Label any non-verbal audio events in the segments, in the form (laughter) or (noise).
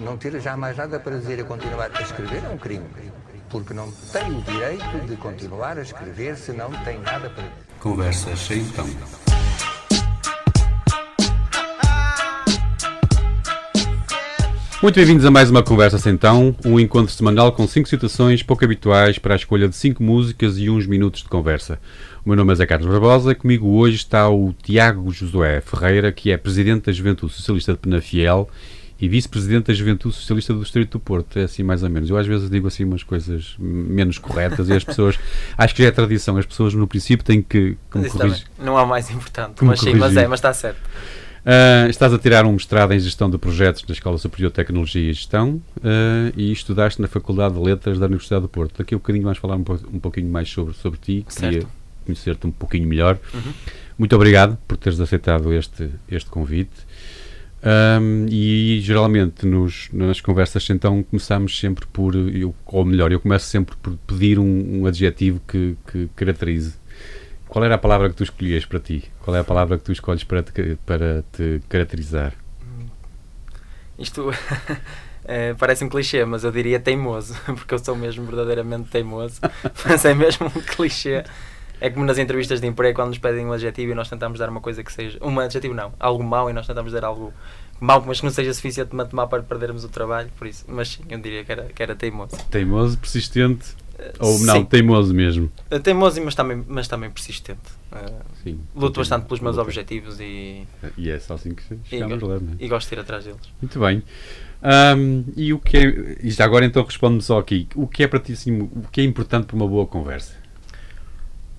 não ter já mais nada para dizer e continuar a escrever é um crime. Porque não tem o direito de continuar a escrever se não tem nada para dizer. Conversas sem então. Muito bem-vindos a mais uma Conversa Sem Então, um encontro semanal com cinco situações pouco habituais para a escolha de cinco músicas e uns minutos de conversa. O meu nome é Zé Carlos Barbosa, comigo hoje está o Tiago Josué Ferreira, que é Presidente da Juventude Socialista de Penafiel e Vice-Presidente da Juventude Socialista do Distrito do Porto, é assim mais ou menos. Eu às vezes digo assim umas coisas menos corretas e as pessoas, (laughs) acho que já é tradição, as pessoas no princípio têm que, corrigir. Não há mais importante, mas sim, mas é, mas está certo. Uh, estás a tirar um mestrado em Gestão de Projetos na Escola Superior de Tecnologia e Gestão uh, e estudaste na Faculdade de Letras da Universidade do Porto. Daqui a um bocadinho vais falar um, um pouquinho mais sobre, sobre ti, certo. queria conhecer-te um pouquinho melhor. Uhum. Muito obrigado por teres aceitado este, este convite. Um, e geralmente nos, nas conversas então começamos sempre por, eu, ou melhor, eu começo sempre por pedir um, um adjetivo que, que caracterize qual era a palavra que tu escolhias para ti? Qual é a palavra que tu escolhes para te, para te caracterizar? Isto (laughs) é, parece um clichê, mas eu diria teimoso, (laughs) porque eu sou mesmo verdadeiramente teimoso. (laughs) mas é mesmo um clichê. É como nas entrevistas de emprego, quando nos pedem um adjetivo e nós tentamos dar uma coisa que seja. Um adjetivo não, algo mau e nós tentamos dar algo mau, mas que não seja suficientemente mau para perdermos o trabalho. Por isso, mas sim, eu diria que era, que era teimoso. Teimoso, persistente ou não, Sim. teimoso mesmo. Eh, teimoso, mas também, mas também persistente. Uh, Sim, luto bastante pelos meus objetivos e. E é só assim que chegamos e, lá, é? E gosto de ir atrás deles. Muito bem. Um, e o que é. Já agora então responde-me só aqui. O que é para ti assim, o que é importante para uma boa conversa?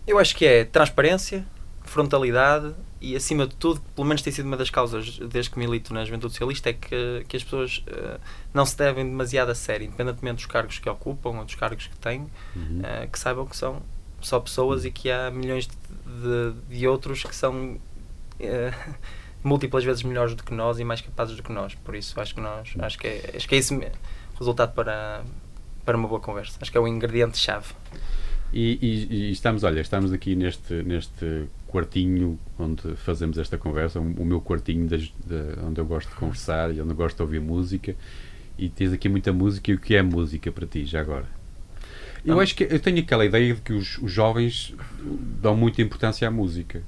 Eu acho que é transparência, frontalidade e acima de tudo, pelo menos tem sido uma das causas desde que milito na Juventude Socialista, é que, que as pessoas uh, não se devem demasiado a sério, independentemente dos cargos que ocupam ou dos cargos que têm, uhum. uh, que saibam que são só pessoas e que há milhões de, de, de outros que são uh, (laughs) múltiplas vezes melhores do que nós e mais capazes do que nós. Por isso, acho que nós acho que é, acho que é esse o resultado para, para uma boa conversa. Acho que é o ingrediente-chave. E, e, e, estamos, olha, estamos aqui neste, neste quartinho onde fazemos esta conversa, o meu quartinho de, de, onde eu gosto de conversar e onde eu gosto de ouvir música. E tens aqui muita música. E o que é música para ti, já agora? Eu acho que eu tenho aquela ideia de que os, os jovens dão muita importância à música.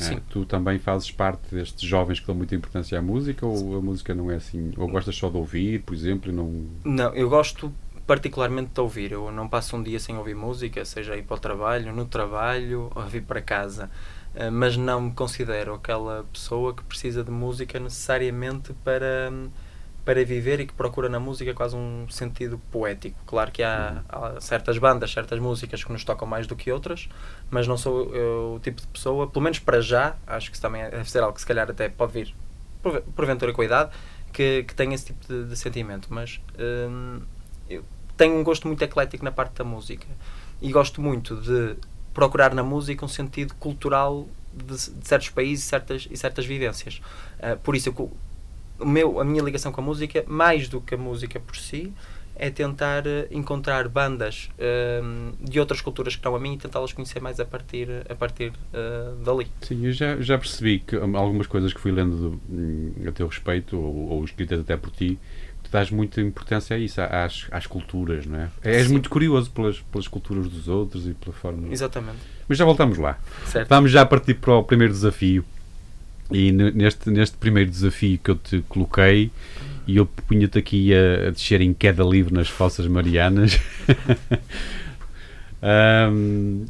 É? Tu também fazes parte destes jovens que dão muita importância à música ou a música não é assim? Ou gostas só de ouvir, por exemplo? Não... não, eu gosto particularmente de ouvir. Eu não passo um dia sem ouvir música, seja ir para o trabalho, no trabalho, (laughs) ou vir para casa. Uh, mas não me considero aquela pessoa que precisa de música necessariamente para, para viver e que procura na música quase um sentido poético. Claro que há, há certas bandas, certas músicas que nos tocam mais do que outras, mas não sou eu, o tipo de pessoa, pelo menos para já, acho que isso também deve ser algo que se calhar até pode vir porventura com a idade, que, que tem esse tipo de, de sentimento. Mas hum, eu tenho um gosto muito eclético na parte da música e gosto muito de procurar na música um sentido cultural de, de certos países certas, e certas vivências. Uh, por isso, eu, o meu, a minha ligação com a música, mais do que a música por si, é tentar uh, encontrar bandas uh, de outras culturas que não a mim e tentá-las conhecer mais a partir, a partir uh, dali. Sim, eu já, já percebi que algumas coisas que fui lendo do, hum, a teu respeito, ou, ou escritas até por ti, dás muita importância a isso, às, às culturas, não é? És Sim. muito curioso pelas, pelas culturas dos outros e pela forma. Exatamente. Mas já voltamos lá. Certo. Vamos já partir para o primeiro desafio. E neste, neste primeiro desafio que eu te coloquei, e eu punha-te aqui a, a, descer em queda livre nas Fossas Marianas. (laughs) um,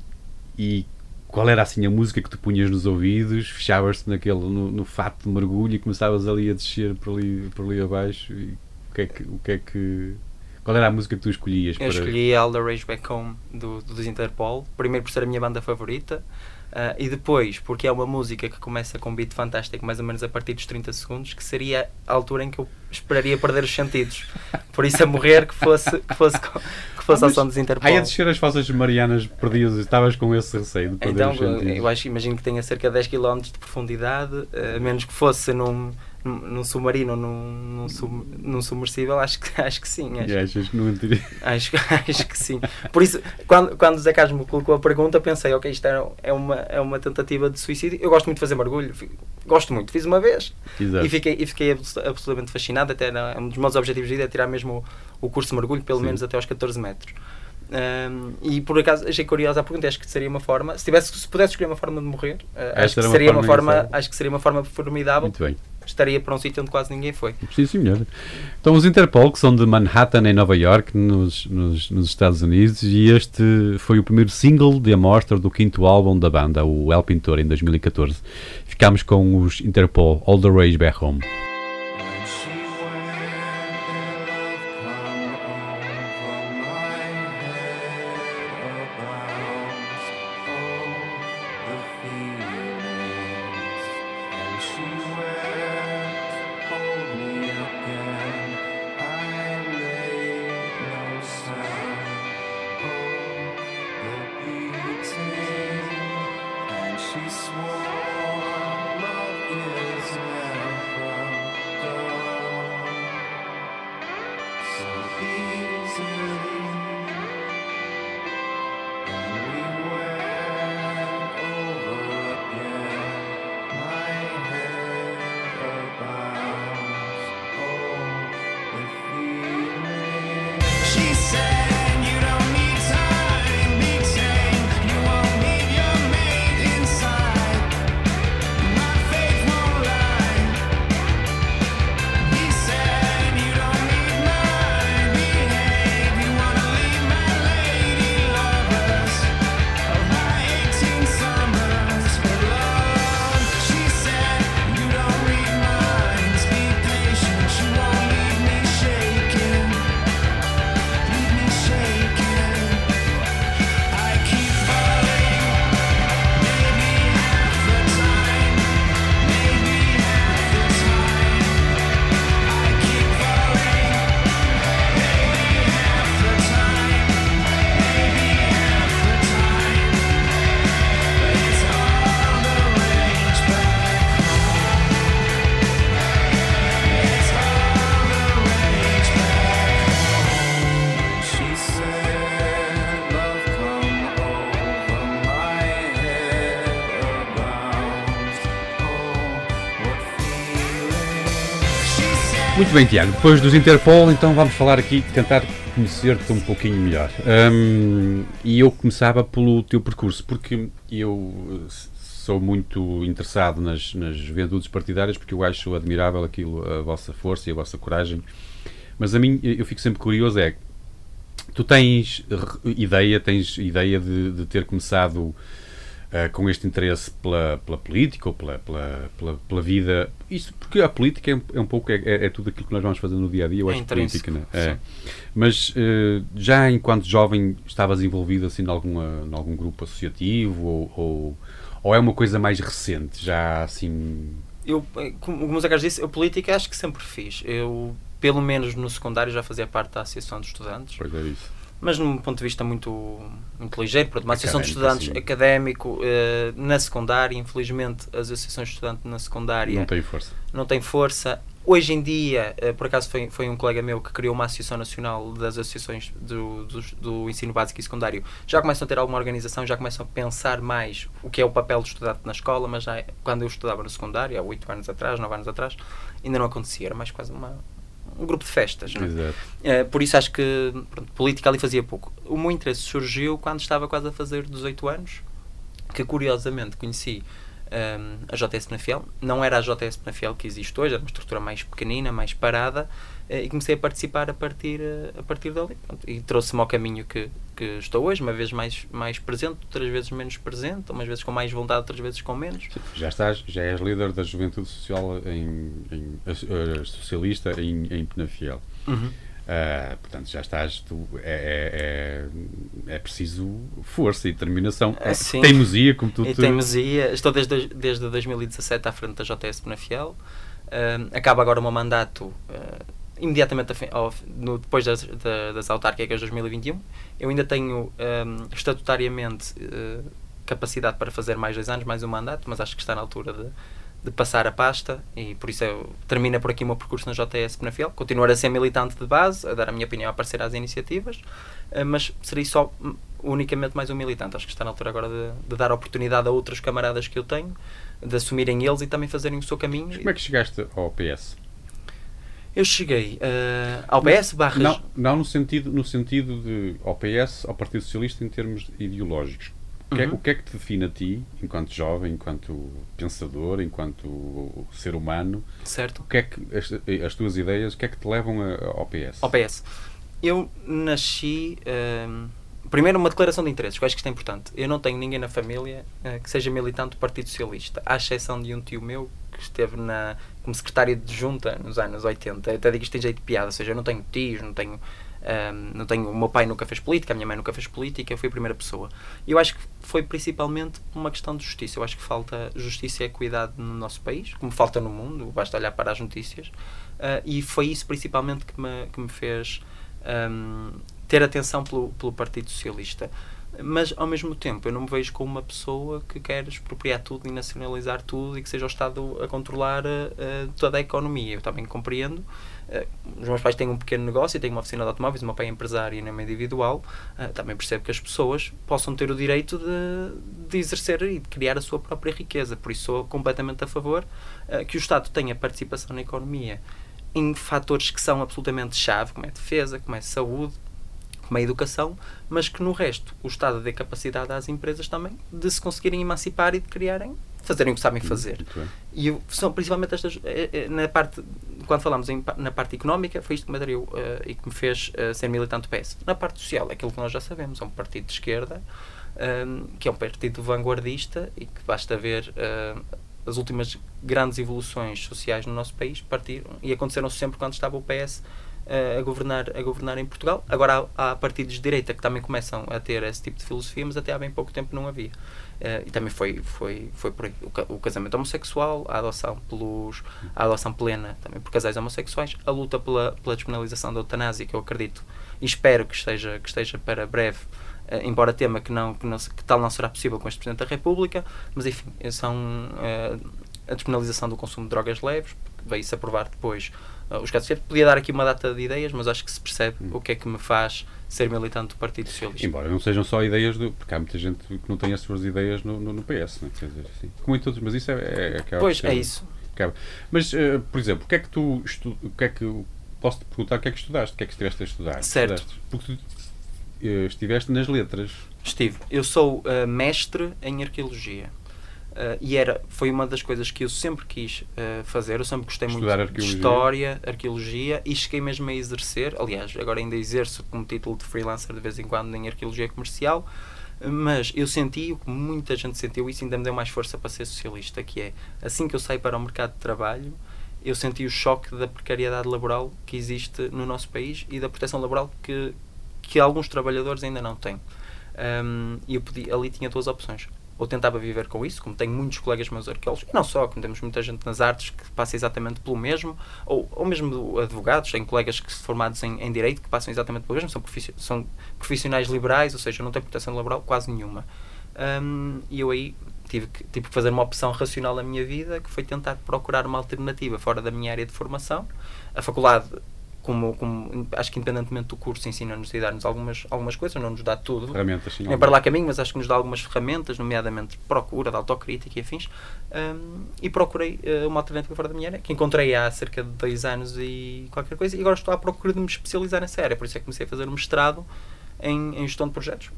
e qual era assim a música que tu punhas nos ouvidos, fechavas-te naquele no, no, fato de mergulho e começavas ali a descer por ali, por ali abaixo e o que é que. O que, é que qual era a música que tu escolhias? Eu para... escolhi All the Rage Back Home do, do Interpol, primeiro por ser a minha banda favorita. Uh, e depois, porque é uma música que começa com um beat fantástico, mais ou menos a partir dos 30 segundos, que seria a altura em que eu esperaria perder os sentidos. Por isso, a morrer, que fosse, que fosse, que fosse ah, ao som dos Interpol. Aí a descer as fossas marianas perdidas, estavas com esse receio de perder então, os sentidos? eu acho, imagino que tenha cerca de 10 km de profundidade, a uh, menos que fosse num num, submarino num, num, sub, num submersível, acho que, (laughs) acho que sim. Acho, achas que não acho, (laughs) acho que sim. Por isso, quando, quando o Zé Carlos me colocou a pergunta, pensei, ok, isto é, é, uma, é uma tentativa de suicídio. Eu gosto muito de fazer mergulho, gosto muito. Fiz uma vez Exato. e fiquei, e fiquei absolutamente fascinado. Até era, um dos meus objetivos de vida é tirar mesmo o, o curso de mergulho, pelo sim. menos até aos 14 metros. Um, e por acaso achei curiosa a pergunta, acho que seria uma forma, se, tivesse, se pudesse escolher uma forma de morrer, uh, acho, que seria uma forma, uma forma acho que seria uma forma formidável. Muito bem. Estaria para um sítio onde quase ninguém foi. Sim, senhor. Então, os Interpol, que são de Manhattan, em Nova York, nos, nos, nos Estados Unidos, e este foi o primeiro single de amostra do quinto álbum da banda, o El Pintor, em 2014. Ficámos com os Interpol, All the Rage Back Home. Muito bem, Tiago. Depois dos Interpol, então vamos falar aqui, tentar conhecer-te um pouquinho melhor. Um, e eu começava pelo teu percurso, porque eu sou muito interessado nas, nas juventudes partidárias, porque eu acho admirável aquilo, a vossa força e a vossa coragem. Mas a mim, eu fico sempre curioso, é tu tens ideia, tens ideia de, de ter começado uh, com este interesse pela, pela política ou pela, pela, pela, pela, vida. Isto porque a política é, é um pouco é, é, é, tudo aquilo que nós vamos fazendo no dia a dia. Eu é acho política, né? é. Mas uh, já enquanto jovem estavas envolvido assim em, alguma, em algum grupo associativo ou, ou, ou é uma coisa mais recente? Já assim. Eu, eh, como o Carlos disse, a política acho que sempre fiz. Eu, pelo menos no secundário, já fazia parte da Associação de Estudantes. Pois é isso mas num ponto de vista muito, muito ligeiro, pronto, uma associação de estudantes sim. académico uh, na secundária, infelizmente as associações de estudantes na secundária não têm força. Não têm força. Hoje em dia, uh, por acaso foi, foi um colega meu que criou uma associação nacional das associações do, do, do, ensino básico e secundário, já começam a ter alguma organização, já começam a pensar mais o que é o papel do estudante na escola, mas já, quando eu estudava no secundário, há 8 anos atrás, 9 anos atrás, ainda não acontecia, era mais quase uma, um grupo de festas. Não é? Uh, por isso acho que pronto, política ali fazia pouco. O meu interesse surgiu quando estava quase a fazer 18 anos, que curiosamente conheci um, a JS Penafiel. Não era a JS Penafiel que existe hoje, era uma estrutura mais pequenina, mais parada, uh, e comecei a participar a partir, uh, a partir dali. Pronto, e trouxe-me ao caminho que, que estou hoje, uma vez mais, mais presente, outras vezes menos presente, umas vezes com mais vontade, outras vezes com menos. Já estás, já és líder da Juventude Social em, em uh, socialista em, em Penafiel. Uhum. Uh, portanto, já estás. Tu, é, é, é, é preciso força e determinação. É, teimosia, como tu. E teimosia. Estou desde, desde 2017 à frente da JS Penafiel. Uh, acaba agora o meu mandato uh, imediatamente ao, no, depois das, das autárquicas de 2021. Eu ainda tenho um, estatutariamente capacidade para fazer mais dois anos, mais um mandato, mas acho que está na altura de, de passar a pasta e por isso eu, termina por aqui o meu percurso na JS Penafiel. Continuar a ser militante de base, a dar a minha opinião, a aparecer às iniciativas, uh, mas seria só hum, unicamente mais um militante. Acho que está na altura agora de, de, dar oportunidade a outros camaradas que eu tenho, de assumirem eles e também fazerem o seu caminho. Mas como é que chegaste ao PS? Eu cheguei uh, ao PS barras... Não, não no, sentido, no sentido de ao PS, ao Partido Socialista, em termos ideológicos. O que, é, uhum. o que, é, que te define a ti, enquanto jovem, enquanto pensador, enquanto ser humano? Certo. O que é que as, as tuas ideias, o que é que te levam a, ao PS? Ao PS. Eu nasci. Uh, primeiro, uma declaração de interesses, que eu acho que isto é importante. Eu não tenho ninguém na família uh, que seja militante do Partido Socialista, à exceção de um tio meu que esteve na, como secretário de junta nos anos 80. Eu até digo isto tem jeito de piada, ou seja, eu não tenho tios, não tenho um, não tenho, o meu pai nunca fez política, a minha mãe nunca fez política, eu fui a primeira pessoa. E eu acho que foi principalmente uma questão de justiça. Eu acho que falta justiça e equidade no nosso país, como falta no mundo, basta olhar para as notícias. Uh, e foi isso principalmente que me, que me fez um, ter atenção pelo, pelo Partido Socialista mas ao mesmo tempo eu não me vejo como uma pessoa que quer expropriar tudo e nacionalizar tudo e que seja o Estado a controlar uh, toda a economia. Eu também compreendo. Uh, os meus pais têm um pequeno negócio, têm uma oficina de automóveis, o meu pai é empresário e não é individual. Uh, também percebo que as pessoas possam ter o direito de, de exercer e de criar a sua própria riqueza. Por isso sou completamente a favor que o Estado tenha participação na economia em fatores que são absolutamente chave, como é defesa, como é saúde, como a educação, mas que no resto o Estado dê capacidade às empresas também de se conseguirem emancipar e de criarem, fazerem o que sabem fazer. E são principalmente estas, eh, eh, na parte, quando falamos em, na parte económica, foi isto que me atraiu uh, e que me fez uh, ser militante do PS. Na parte social, é aquilo que nós já sabemos, é um partido de esquerda, um, que é um partido vanguardista e que basta ver uh, as últimas grandes evoluções sociais no nosso país partiram e aconteceram sempre quando estava o PS a governar, a governar em Portugal. Agora há, há, partidos de direita que também começam a ter esse tipo de filosofia, mas até há bem pouco tempo não havia. Uh, e também foi, foi, foi por aí. O, o, casamento homossexual, a adoção, pelos, a adoção plena também por casais homossexuais, a luta pela, pela despenalização da eutanásia, que eu acredito e espero que esteja, que esteja para breve. Uh, embora tema que, não, que, não, que tal não será possível com este Presidente da República, mas enfim, são uh, a despenalização do consumo de drogas leves, veio-se aprovar depois uh, os casos Podia dar aqui uma data de ideias, mas acho que se percebe hum. o que é que me faz ser militante do Partido Socialista. Embora não sejam só ideias do. Porque há muita gente que não tem as suas ideias no, no, no PS, não é? Quer dizer, assim, como em todos, mas isso é. é, é pois, é isso. Acaba. Mas, uh, por exemplo, o que é que tu. Estu, o que é que. Posso te perguntar o que é que estudaste? O que é que estiveste a estudar? Certo. Estudaste? Porque tu uh, estiveste nas letras. Estive. Eu sou uh, mestre em arqueologia. Uh, e era, foi uma das coisas que eu sempre quis uh, fazer. Eu sempre gostei Estudar muito de história, arqueologia e cheguei mesmo a exercer. Aliás, agora ainda exerço como título de freelancer de vez em quando em arqueologia comercial. Mas eu senti o que muita gente sentiu, e isso ainda me deu mais força para ser socialista, que é assim que eu saí para o mercado de trabalho, eu senti o choque da precariedade laboral que existe no nosso país e da proteção laboral que, que alguns trabalhadores ainda não têm. Um, e eu podia, ali tinha duas opções ou tentava viver com isso, como tenho muitos colegas meus arqueólogos, e não só, como temos muita gente nas artes que passa exatamente pelo mesmo, ou, ou mesmo advogados, tenho colegas que formados em, em Direito que passam exatamente pelo mesmo, são, são profissionais liberais, ou seja, não têm proteção laboral quase nenhuma. Um, e eu aí tive que, tive que fazer uma opção racional na minha vida, que foi tentar procurar uma alternativa fora da minha área de formação. A faculdade como, como, acho que independentemente do curso ensina-nos e dá-nos algumas, algumas coisas, não nos dá tudo. Ferramentas, sim. Nem para lá caminho, mas acho que nos dá algumas ferramentas, nomeadamente procura, de autocrítica e afins. Um, e procurei uh, uma alternativa fora da minha área, que encontrei há cerca de dois anos e qualquer coisa, e agora estou à procura de me especializar nessa área. Por isso é que comecei a fazer um mestrado em, em gestão de projetos.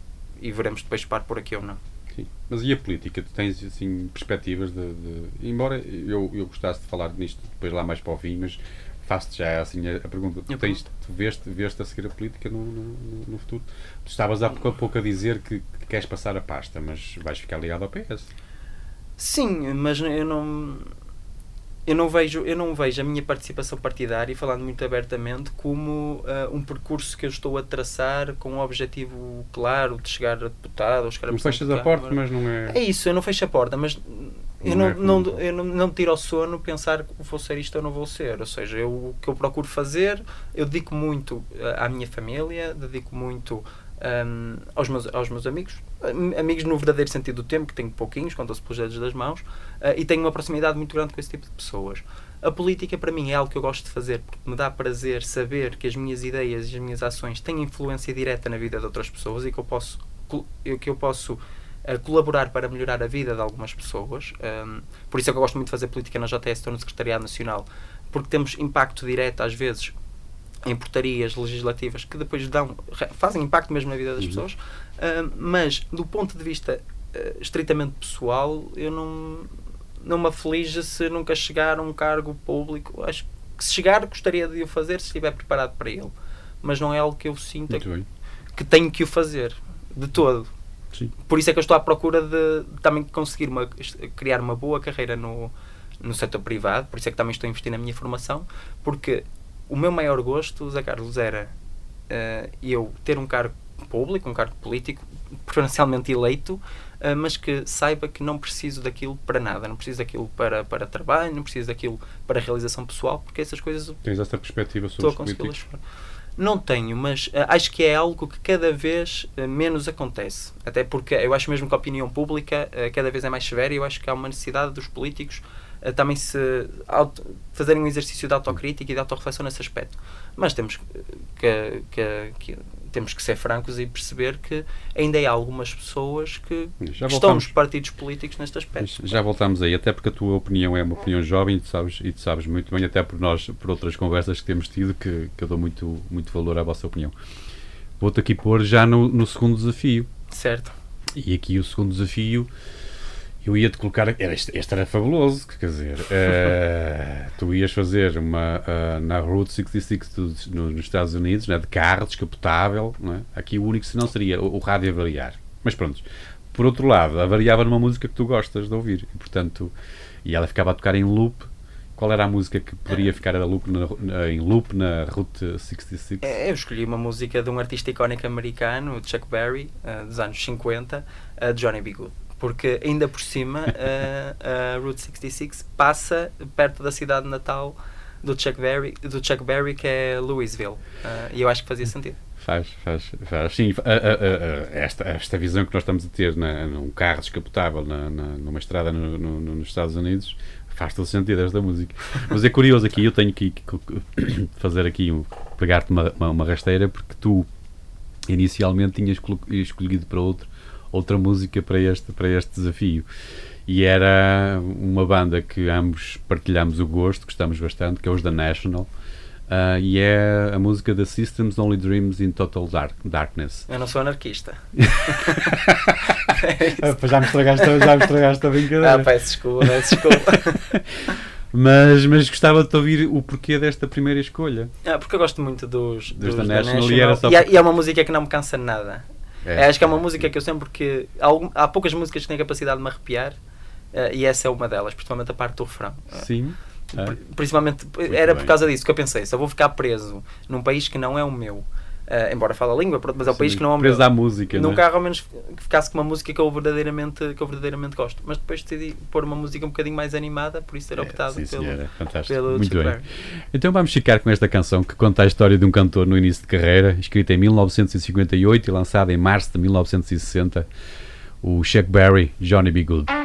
E veremos depois se par por aqui ou não. Sim. Mas e a política? Tu tens assim perspectivas de, de. Embora eu, eu gostasse de falar nisto depois lá mais para o fim, mas faço-te já assim a, a pergunta. Tu, tens, tu veste, veste a seguir a política no, no, no futuro? Tu estavas há pouco a pouco a dizer que, que, queres passar a pasta, mas vais ficar ligado ao PS. Sim, mas eu não. Eu não, vejo, eu não vejo a minha participação partidária, falando muito abertamente, como uh, um percurso que eu estou a traçar com um objetivo claro de chegar a deputado ou chegar a Não fechas a porta, mas não é. É isso, eu não fecho a porta, mas eu não, não, não, eu não, não tiro ao sono pensar que vou ser isto ou não vou ser. Ou seja, eu, o que eu procuro fazer, eu dedico muito à minha família, dedico muito um, aos, meus, aos meus amigos, amigos no verdadeiro sentido do termo, que tenho pouquinhos, contam-se pelos dedos das mãos, uh, e tenho uma proximidade muito grande com esse tipo de pessoas. A política, para mim, é algo que eu gosto de fazer, porque me dá prazer saber que as minhas ideias e as minhas ações têm influência direta na vida de outras pessoas e que eu posso, que eu posso uh, colaborar para melhorar a vida de algumas pessoas. Um, por isso é que eu gosto muito de fazer política na JS, estou no Secretariado Nacional, porque temos impacto direto, às vezes, em portarias legislativas que depois dão, fazem impacto mesmo na vida das uhum. pessoas, uh, mas do ponto de vista uh, estritamente pessoal, eu não, não me aflige se nunca chegar a um cargo público. Acho que se chegar, gostaria de o fazer se estiver preparado para ele, mas não é algo que eu sinta que, que, tenho que o fazer de todo. Sim. Por isso é que eu estou à procura de, também conseguir uma, criar uma boa carreira no, no setor privado, por isso é que também estou a investir na minha formação, porque o meu maior gosto, Zé Carlos, era uh, eu ter um cargo público, um cargo político, preferencialmente eleito, uh, mas que saiba que não preciso daquilo para nada, não preciso daquilo para, para trabalho, não preciso daquilo para realização pessoal, porque essas coisas. Tens essa perspectiva sobre os políticos? Não tenho, mas uh, acho que é algo que cada vez uh, menos acontece. Até porque eu acho mesmo que a opinião pública uh, cada vez é mais severa e eu acho que há uma necessidade dos políticos também se fazerem um exercício de autocrítica e de autorreflexão nesse aspecto. Mas temos que, que, que, temos que ser francos e perceber que ainda há algumas pessoas que estão nos partidos políticos neste aspecto. Já voltamos aí, até porque a tua opinião é uma opinião jovem e tu sabes, e tu sabes muito bem, até por nós, por outras conversas que temos tido, que, que eu dou muito, muito valor à vossa opinião. Vou-te aqui pôr já no, no segundo desafio. Certo. E aqui o segundo desafio eu ia-te colocar. Era, este, este, era fabuloso, quer dizer, uh, (laughs) tu ias fazer uma uh, na Route 66 do, no, nos Estados Unidos, né, de carro, descapotável. É? Aqui o único senão seria o, o, rádio a variar. Mas pronto, por outro lado, a variava numa música que tu gostas de ouvir, e portanto, e ela ficava a tocar em loop. Qual era a música que poderia ficar loop na, em loop na Route 66? É, eu escolhi uma música de um artista icónico americano, Chuck Berry, uh, dos anos 50, Johnny B. Good porque ainda por cima (laughs) a, a Route 66 passa perto da cidade natal do Chuck Berry, do Chuck Berry que é Louisville. Uh, e eu acho que fazia sentido. Faz, faz, faz. Sim, a, a, a, esta, esta visão que nós estamos a ter na, num carro descapotável na, na, numa estrada no, no, nos Estados Unidos faz todo sentido esta música. Mas é curioso aqui, eu tenho que, fazer aqui, um, pegar-te uma, uma, uma, rasteira, porque tu inicialmente tinhas escolhido para outro outra música para este, para este desafio. E era uma banda que ambos partilhamos o gosto, gostamos bastante, que é os The National. Uh, e é a música da Systems Only Dreams in Total dark, Darkness. Eu não sou anarquista. (laughs) é já, me estragaste, já me estragaste a brincadeira. Ah, peço desculpa, peço desculpa. (laughs) mas, mas gostava de ouvir o porquê desta primeira escolha. Ah, porque eu gosto muito dos, dos, dos The National, National. E, era só e, é, e é uma música que não me cansa nada. É. Acho que é uma música que eu sempre que há, há poucas músicas que têm a capacidade de me arrepiar uh, e essa é uma delas, principalmente a parte do refrão. Sim. É. Principalmente Muito era bem. por causa disso que eu pensei, se eu vou ficar preso num país que não é o meu, Uh, embora fale a língua, mas é o país que não o meu. à música, Nunca é? ao menos que ficasse com uma música que eu, verdadeiramente, que eu verdadeiramente gosto. Mas depois decidi pôr uma música um bocadinho mais animada, por isso ter é, optado é, sim, pelo, Fantástico. pelo Muito bem. Então vamos ficar com esta canção que conta a história de um cantor no início de carreira, escrita em 1958 e lançada em março de 1960, o Chuck Berry, Johnny B. Good.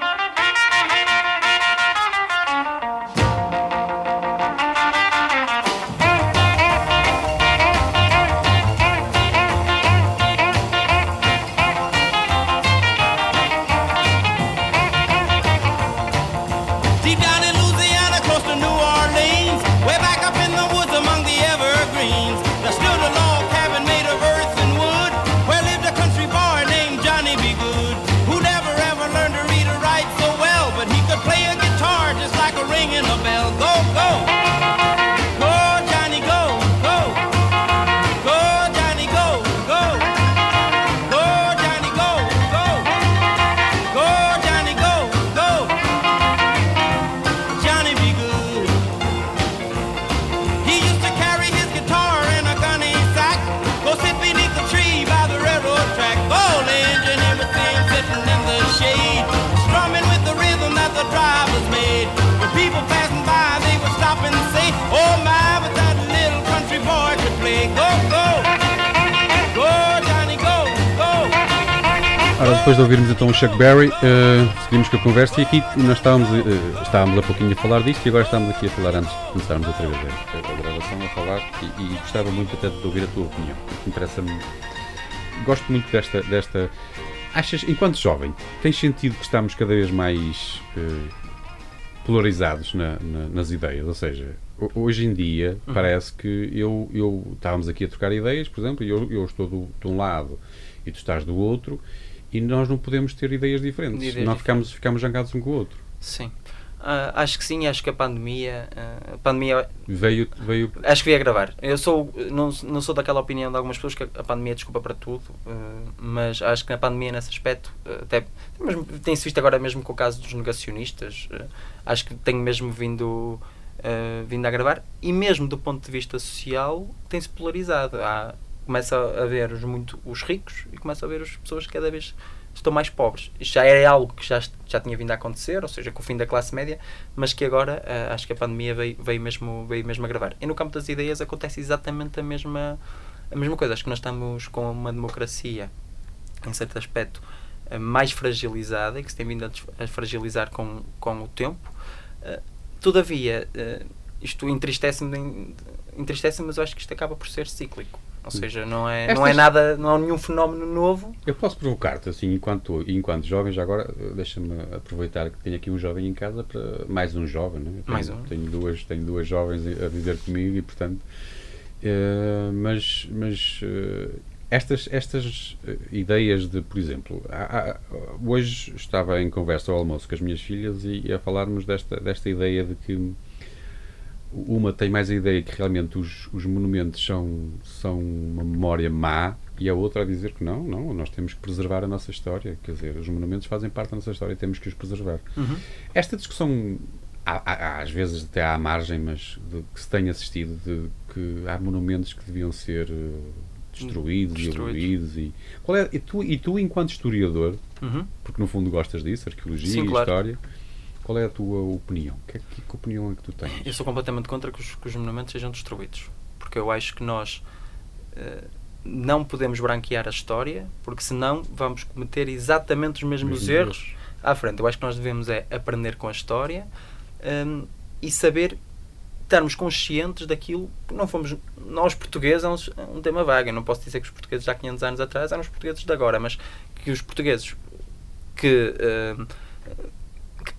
Chuck Berry, uh, seguimos com a conversa e aqui nós estávamos, uh, estávamos há pouquinho a falar disto e agora estamos aqui a falar antes de começarmos outra vez a, a gravação, a falar e, e, gostava muito até de ouvir a tua opinião, interessa-me. Gosto muito desta, desta. Achas, enquanto jovem, tens sentido que estamos cada vez mais uh, polarizados na, na, nas ideias? Ou seja, hoje em dia uhum. parece que eu, eu estávamos aqui a trocar ideias, por exemplo, e eu, eu estou do, de um lado e tu estás do outro e nós não podemos ter ideias diferentes. Ideias nós ficamos, ficamos jangados um com o outro. Sim. Uh, acho que sim, acho que a pandemia, uh, a pandemia veio, veio. Acho que veio a gravar. Eu sou, não, não sou daquela opinião de algumas pessoas que a pandemia é desculpa para tudo, uh, mas acho que a pandemia, nesse aspecto, até tem-se visto agora mesmo com o caso dos negacionistas, acho que tem mesmo vindo, vindo a gravar, e mesmo do ponto de vista social, tem-se polarizado. Há, começa a ver os, muito, os ricos e começa a ver as pessoas que cada vez estão mais pobres. Isto já era algo que já, já tinha vindo a acontecer, ou seja, com o fim da classe média, mas que agora uh, acho que a pandemia veio, veio, mesmo, veio mesmo a gravar. E no campo das ideias acontece exatamente a mesma, a mesma coisa. Acho que nós estamos com uma democracia, em certo aspecto, uh, mais fragilizada e que se tem vindo a, a fragilizar com, com o tempo. Uh, todavia, isto entristece-me, entristece mas eu acho que isto acaba por ser cíclico. Ou seja, não é, Estas... não é nada, não é nenhum fenómeno novo. Eu posso provocar-te, assim, enquanto, enquanto jovem, já agora deixa-me aproveitar que tenho aqui um jovem em casa, para mais um jovem, não é? mais um. Tenho duas, tenho duas jovens a viver comigo e, portanto, uh, mas, mas uh, estas, estas ideias de, por exemplo, há, há, hoje estava em conversa ao almoço com as minhas filhas e, e a falarmos desta, desta ideia de que uma tem mais a ideia que realmente os, os monumentos são, são uma memória má e a outra a dizer que não, não, nós temos que preservar a nossa história. Quer dizer, os monumentos fazem parte da nossa história e temos que os preservar. Uhum. Esta discussão, há, há, às vezes até à margem, mas de, que se tem assistido, de que há monumentos que deviam ser destruídos, destruídos, e abolidos. E, qual é, e, tu, e tu, enquanto historiador, uhum. porque no fundo gostas disso, arqueologia Sim, e claro. história qual é a tua opinião? Que, que, que opinião é que tu tens? Eu sou completamente contra que os, que os monumentos sejam destruídos. Porque eu acho que nós uh, não podemos branquear a história, porque senão vamos cometer exatamente os mesmos Mesmo erros Deus. à frente. Eu acho que nós devemos é aprender com a história um, e saber estarmos conscientes daquilo que não fomos nós portugueses é um, é um, tema vago eu não posso dizer que os portugueses já há 500 anos atrás eram os portugueses de agora mas que os portugueses que uh, que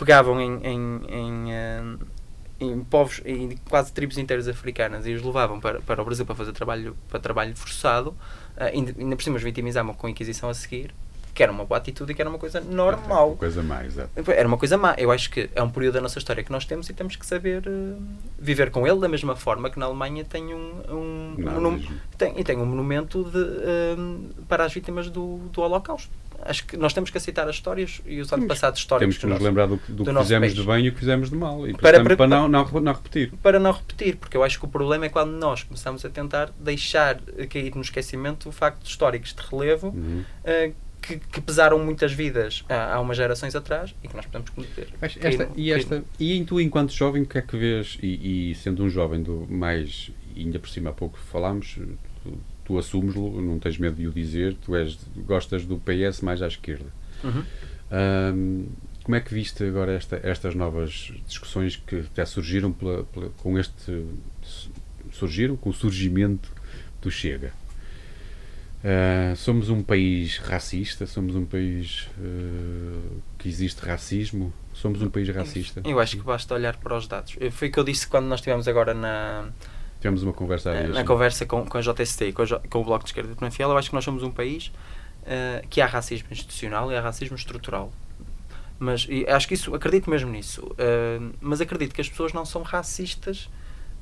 pegavam em, em, em, uh, em povos, em quase tribos inteiras africanas e os levavam para, para o Brasil para fazer trabalho, para trabalho forçado, uh, ainda, ainda por cima os vitimizavam com a Inquisição a seguir, que era uma boa atitude e que era uma coisa normal. Uma coisa má, exato. Era uma coisa má. Eu acho que é um período da nossa história que nós temos e temos que saber uh, viver com ele da mesma forma que na Alemanha tem um, um, um tem, e tem um monumento de, uh, para as vítimas do, do Holocausto acho que nós temos que aceitar as histórias e os antepassados históricos. Temos que nos nosso, lembrar do, do, do que fizemos país. de bem e o que fizemos de mal. E, para, para, para não, não, não, repetir. Para não repetir, porque eu acho que o problema é quando nós começamos a tentar deixar cair no esquecimento o facto de históricos de relevo uhum. uh, que, que, pesaram muitas vidas há, há umas gerações atrás e que nós podemos cometer. Esta, e, esta, e tu, enquanto jovem, o que é que vês? E, e sendo um jovem do mais, ainda por cima há pouco falámos, tu, assumes-lo, não tens medo de o dizer, tu és, gostas do PS mais à esquerda. Uhum. Um, como é que viste agora esta, estas novas discussões que até surgiram pela, pela, com este surgiram com o surgimento do Chega? Uh, somos um país racista, somos um país uh, que existe racismo, somos um país racista. Eu acho que basta olhar para os dados. Foi o que eu disse quando nós estivemos agora na, Tivemos uma conversa uh, Na conversa com, com a JST e com, com, o Bloco de Esquerda de Penafiel, eu acho que nós somos um país uh, que há racismo institucional e há racismo estrutural. Mas acho que isso, acredito mesmo nisso. Uh, mas acredito que as pessoas não são racistas,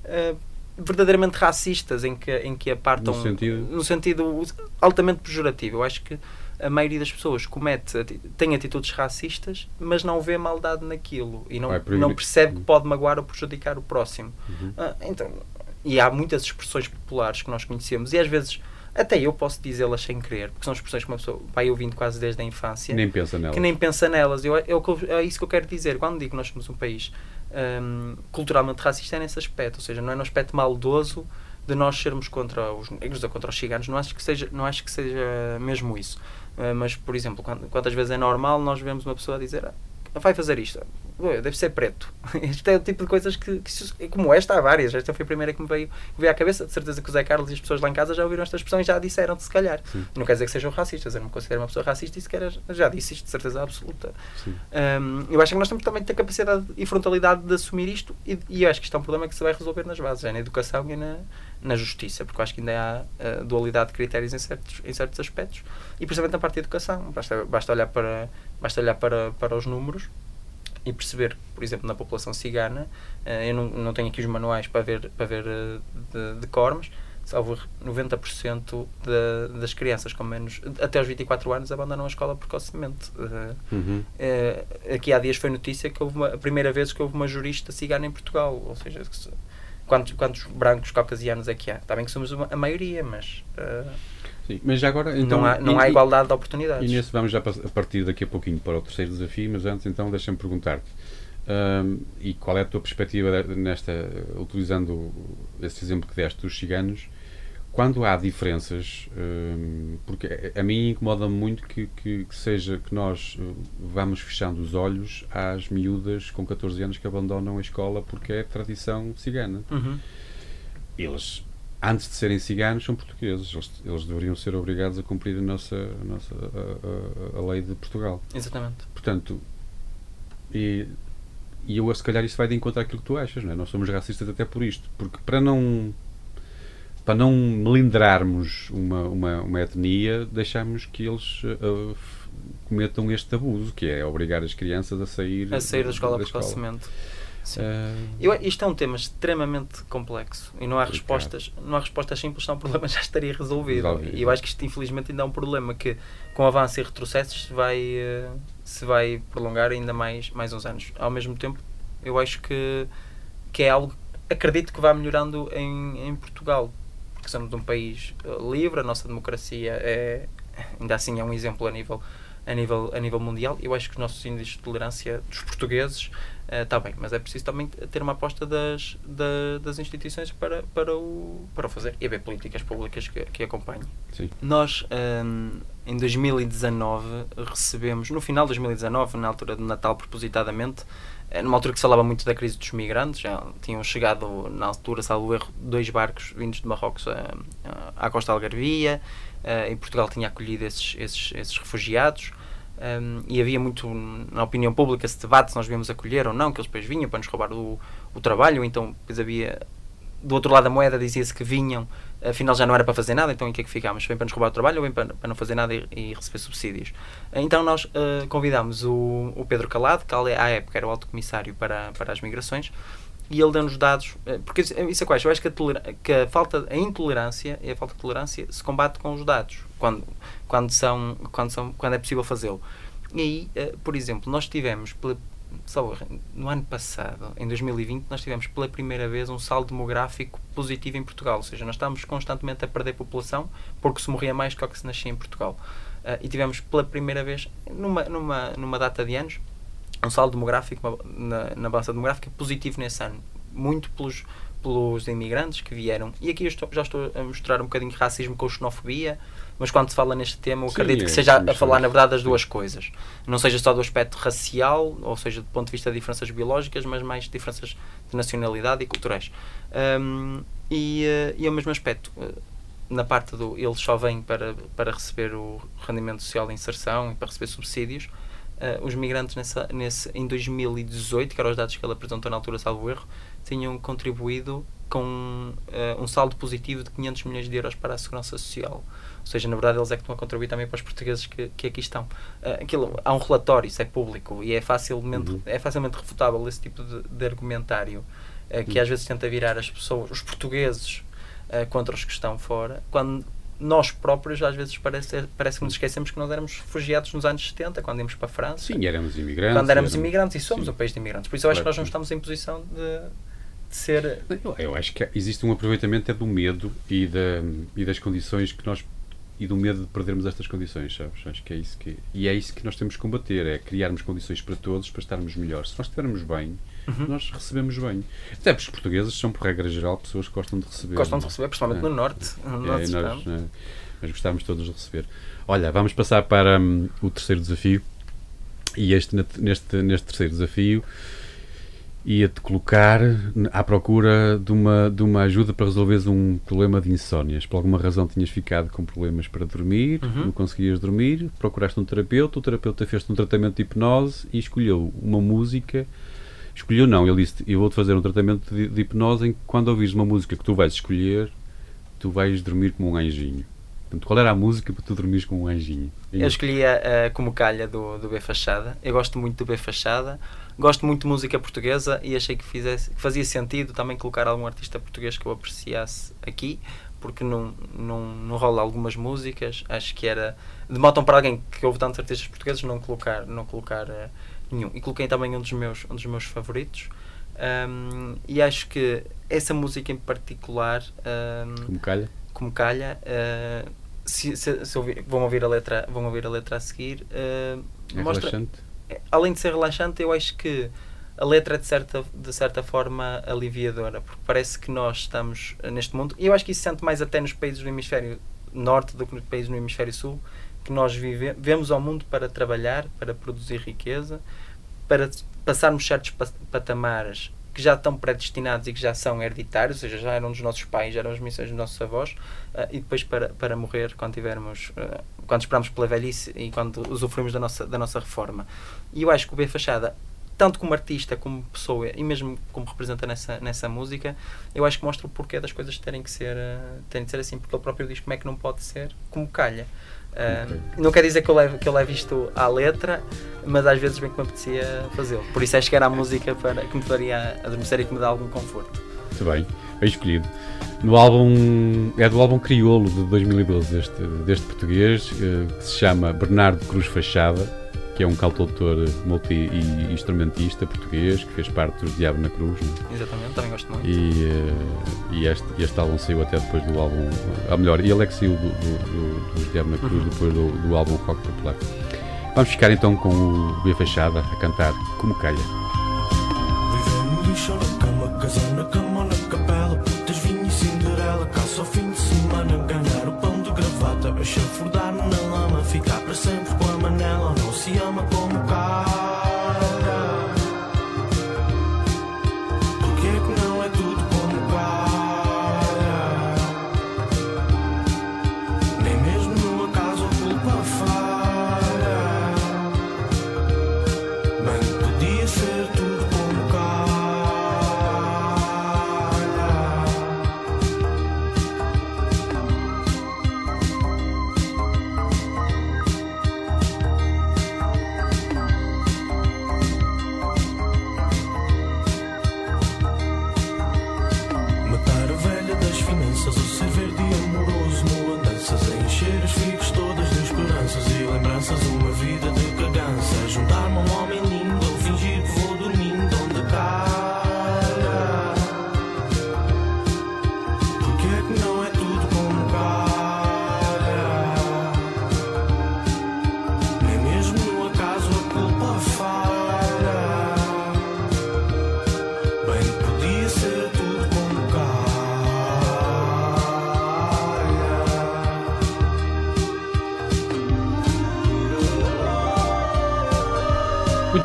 uh, verdadeiramente racistas, em que, em que apartam. No sentido? No sentido altamente pejorativo. Eu acho que a maioria das pessoas comete, tem atitudes racistas, mas não vê maldade naquilo e não, não percebe que pode magoar ou prejudicar o próximo. Uhum. Uh, então, e há muitas expressões populares que nós conhecemos e às vezes até eu posso dizê-las sem querer, porque são expressões que uma pessoa vai ouvindo quase desde a infância. Nem pensa nelas. Que nem pensa nelas. Eu, eu, é isso que eu quero dizer. Quando digo que nós somos um país um, culturalmente racista, é nesse aspecto. Ou seja, não é no aspecto maldoso de nós sermos contra os negros ou contra os ciganos. Não acho que seja, não acho que seja mesmo isso. Uh, mas, por exemplo, quantas vezes é normal nós vemos uma pessoa dizer ah, vai fazer isto. Deve ser preto. (laughs) Isto é o tipo de coisas que, que, como esta, há várias. Esta foi a primeira que me veio, que veio à cabeça. De certeza que o Zé Carlos e as pessoas lá em casa já ouviram esta expressão e já disseram, se calhar. Sim. Não quer dizer que sejam racistas. Eu não me considero uma pessoa racista e sequer já disse isto de certeza absoluta. Um, eu acho que nós temos também ter capacidade e frontalidade de assumir isto e, e eu acho que isto é um problema que se vai resolver nas bases, é na educação e na, na justiça, porque eu acho que ainda há uh, dualidade de critérios em certos, em certos aspectos e principalmente na parte da educação. Basta, basta olhar, para, basta olhar para, para os números e perceber, por exemplo, na população cigana, uh, eu não, não tenho aqui os manuais para ver, para ver uh, de, de cor, mas salvo 90% de, das crianças com menos até aos 24 anos abandonam a escola precocemente. Uh, uhum. aqui há dias foi notícia que houve uma, a primeira vez que houve uma jurista cigana em Portugal, ou seja, quantos, quantos brancos caucasianos é que há? Está bem que somos uma, a maioria, mas. Uh, Sim, mas agora então, não há, não e, há igualdade de oportunidades. E nesse vamos já a partir daqui a pouquinho para o terceiro desafio, mas antes então deixa-me perguntar-te um, e qual é a tua perspectiva nesta, utilizando esse exemplo que deste dos ciganos, quando há diferenças, um, porque a mim incomoda muito que, que, que, seja que nós uh, vamos fechando os olhos às miúdas com 14 anos que abandonam a escola porque é tradição cigana. Uhum. Eles, antes de serem ciganos, são portugueses. Eles, eles deveriam ser obrigados a cumprir a nossa, a, nossa a, a, a lei de Portugal. Exatamente. Portanto, e, e eu, se calhar, isso vai de encontro àquilo que tu achas, não é? Nós somos racistas até por isto. Porque para não para não melindrarmos uma, uma, uma etnia, deixamos que eles uh, cometam este abuso, que é obrigar as crianças a sair, a sair da, da escola precocemente. Uh, Eu, isto é um tema extremamente complexo e não há respostas, não há respostas simples, senão o problema (laughs) já estaria resolvido. resolvido. E eu acho que isto infelizmente ainda é um problema que com avanço e retrocessos vai, uh, se vai prolongar ainda mais, mais uns anos. Ao mesmo tempo, eu acho que, que é algo acredito que vai melhorando em, em Portugal que somos um país eh, livre, a nossa democracia é, (laughs) ainda assim é um exemplo a nível, a nível, a nível mundial. Eu acho que os nossos índices de tolerância dos portugueses está uh, bem, mas é preciso também ter uma aposta das, da, das instituições para, para, o, para o fazer e haver políticas públicas que, que acompanhem. Sim. Nós, um, em 2019, recebemos, no final de 2019, na altura do Natal, propositadamente, é numa altura que se falava muito da crise dos migrantes, já tinham chegado, na altura, salvo erro, dois barcos vindos de Marrocos a, a, à costa algarvia, uh, e Portugal tinha acolhido esses, esses, esses refugiados, um, e havia muito, na opinião pública, esse debate se nós devíamos acolher ou não, que eles depois vinham para nos roubar o, o trabalho, então depois havia, do outro lado da moeda dizia-se que vinham afinal já não era para fazer nada, então em que é que ficámos? Vem para nos roubar o trabalho ou vem para, para não fazer nada e, e receber subsídios? Então nós uh, convidámos o, o Pedro Calado, que à época era o alto comissário para, para as migrações, e ele deu-nos dados, uh, porque isso, é quais? Eu acho que a, que a falta, a intolerância e a falta de tolerância se combate com os dados, quando, quando, são, quando, são, quando é possível fazê-lo. E aí, uh, por exemplo, nós tivemos, só, no ano passado, em 2020, nós tivemos pela primeira vez um saldo demográfico positivo em Portugal. Ou seja, nós estamos constantemente a perder população porque se morria mais do que se nascia em Portugal. Uh, e tivemos pela primeira vez, numa, numa, numa data de anos, um saldo demográfico na, na balança demográfica positivo nesse ano. Muito pelos, pelos imigrantes que vieram. E aqui eu estou, já estou a mostrar um bocadinho de racismo com xenofobia mas quando se fala neste tema, eu acredito Sim, que é, seja a, a falar, na verdade, das duas coisas. Não seja só do aspecto racial, ou seja, do ponto de vista de diferenças biológicas, mas mais diferenças de nacionalidade e culturais. Um, e, uh, e ao mesmo aspecto, uh, na parte do ele só vem para, para receber o rendimento social de inserção e para receber subsídios, uh, os migrantes nessa, nesse, em 2018, que eram os dados que ele apresentou na altura, salvo erro, tinham contribuído com um saldo positivo de 500 milhões de euros para a segurança social. Ou seja, na verdade, eles é que estão a contribuir também para os portugueses que, que aqui estão. Uh, aquilo, há um relatório, isso é público e é facilmente, uhum. é facilmente refutável esse tipo de, de argumentário uh, que uhum. às vezes tenta virar as pessoas, os portugueses, uh, contra os que estão fora, quando nós próprios às vezes parece, parece que nos esquecemos que nós éramos refugiados nos anos 70, quando íamos para a França. Sim, éramos imigrantes. Quando éramos, éramos... imigrantes e somos sim. um país de imigrantes. Por isso eu acho claro. que nós não estamos em posição de, de ser. Eu, eu acho que existe um aproveitamento é do medo e, da, e das condições que nós e do medo de perdermos estas condições, sabes? Acho que é isso que e é isso que nós temos que combater, é criarmos condições para todos para estarmos melhores. Se nós estivermos bem, uhum. nós recebemos bem. Até porque os portugueses são por regra geral pessoas que gostam de receber. Gostam de receber, principalmente é. no norte, no é, nós, é. mas gostávamos todos de receber. Olha, vamos passar para um, o terceiro desafio. E este, neste, neste terceiro desafio ia-te colocar à procura de uma, de uma ajuda para resolveres um problema de insónias. Por alguma razão tinhas ficado com problemas para dormir, uhum. não conseguias dormir, procuraste um terapeuta, o terapeuta fez-te um tratamento de hipnose e escolheu uma música. Escolheu não, ele disse: Eu vou-te fazer um tratamento de, de hipnose em que, quando ouvires uma música que tu vais escolher, tu vais dormir como um anjinho. Portanto, qual era a música para tu dormires com um anjinho? Eu escolhi a, Como Calha do, do B Fachada. Eu gosto muito do B Fachada. Gosto muito de música portuguesa e achei que, fizesse, que fazia sentido também colocar algum artista português que eu apreciasse aqui, porque não, não, não rola algumas músicas. Acho que era. Demotam para alguém que ouve tantos artistas portugueses não colocar, não colocar uh, nenhum. E coloquei também um dos meus, um dos meus favoritos. Um, e acho que essa música em particular. Um, como calha? Como calha. Uh, se, se, se ouvir, vão, ouvir a letra, vão ouvir a letra a seguir. Uh, é mostra, relaxante? É, além de ser relaxante, eu acho que a letra é de certa, de certa forma aliviadora, porque parece que nós estamos neste mundo, e eu acho que isso se sente mais até nos países do hemisfério norte do que nos países no hemisfério sul, que nós vivemos ao mundo para trabalhar, para produzir riqueza, para passarmos certos patamares que já estão predestinados e que já são hereditários, ou seja, já eram dos nossos pais, já eram as missões dos nossos avós, uh, e depois para, para morrer quando tivermos, uh, quando esperamos pela velhice e quando usufruímos da nossa, da nossa reforma. E eu acho que o B Fachada, tanto como artista, como pessoa e mesmo como representa nessa, nessa música, eu acho que mostra o porquê das coisas terem que ser, uh, terem que ser assim, porque ele próprio diz como é que não pode ser como calha. Não quer dizer que eu, leve, que eu leve isto à letra, mas às vezes bem que me apetecia fazê-lo. Por isso acho que era a música para, que me faria adormecer e que me dá algum conforto. Muito bem, bem escolhido. No álbum, é do álbum Criolo de 2012, deste, deste português, eh, que se chama Bernardo Cruz Fachada que é um cantautor multi-instrumentista português que fez parte dos Diabo na Cruz. Né? Exatamente, também gosto muito. E, uh, e este, este álbum saiu até depois do álbum. Ou melhor, ele é que saiu do, do, do, dos Diabo na Cruz uhum. depois do, do álbum Rock Popular. Vamos ficar então com o Bia Fechada a cantar Como Calha. Viver no lixo na cama, casar na cama na capela, putas, vinho e Cinderela, caça ao fim de semana, ganhar o pão de gravata, a chafurdar lama, ficar para sempre a manela, não se ama como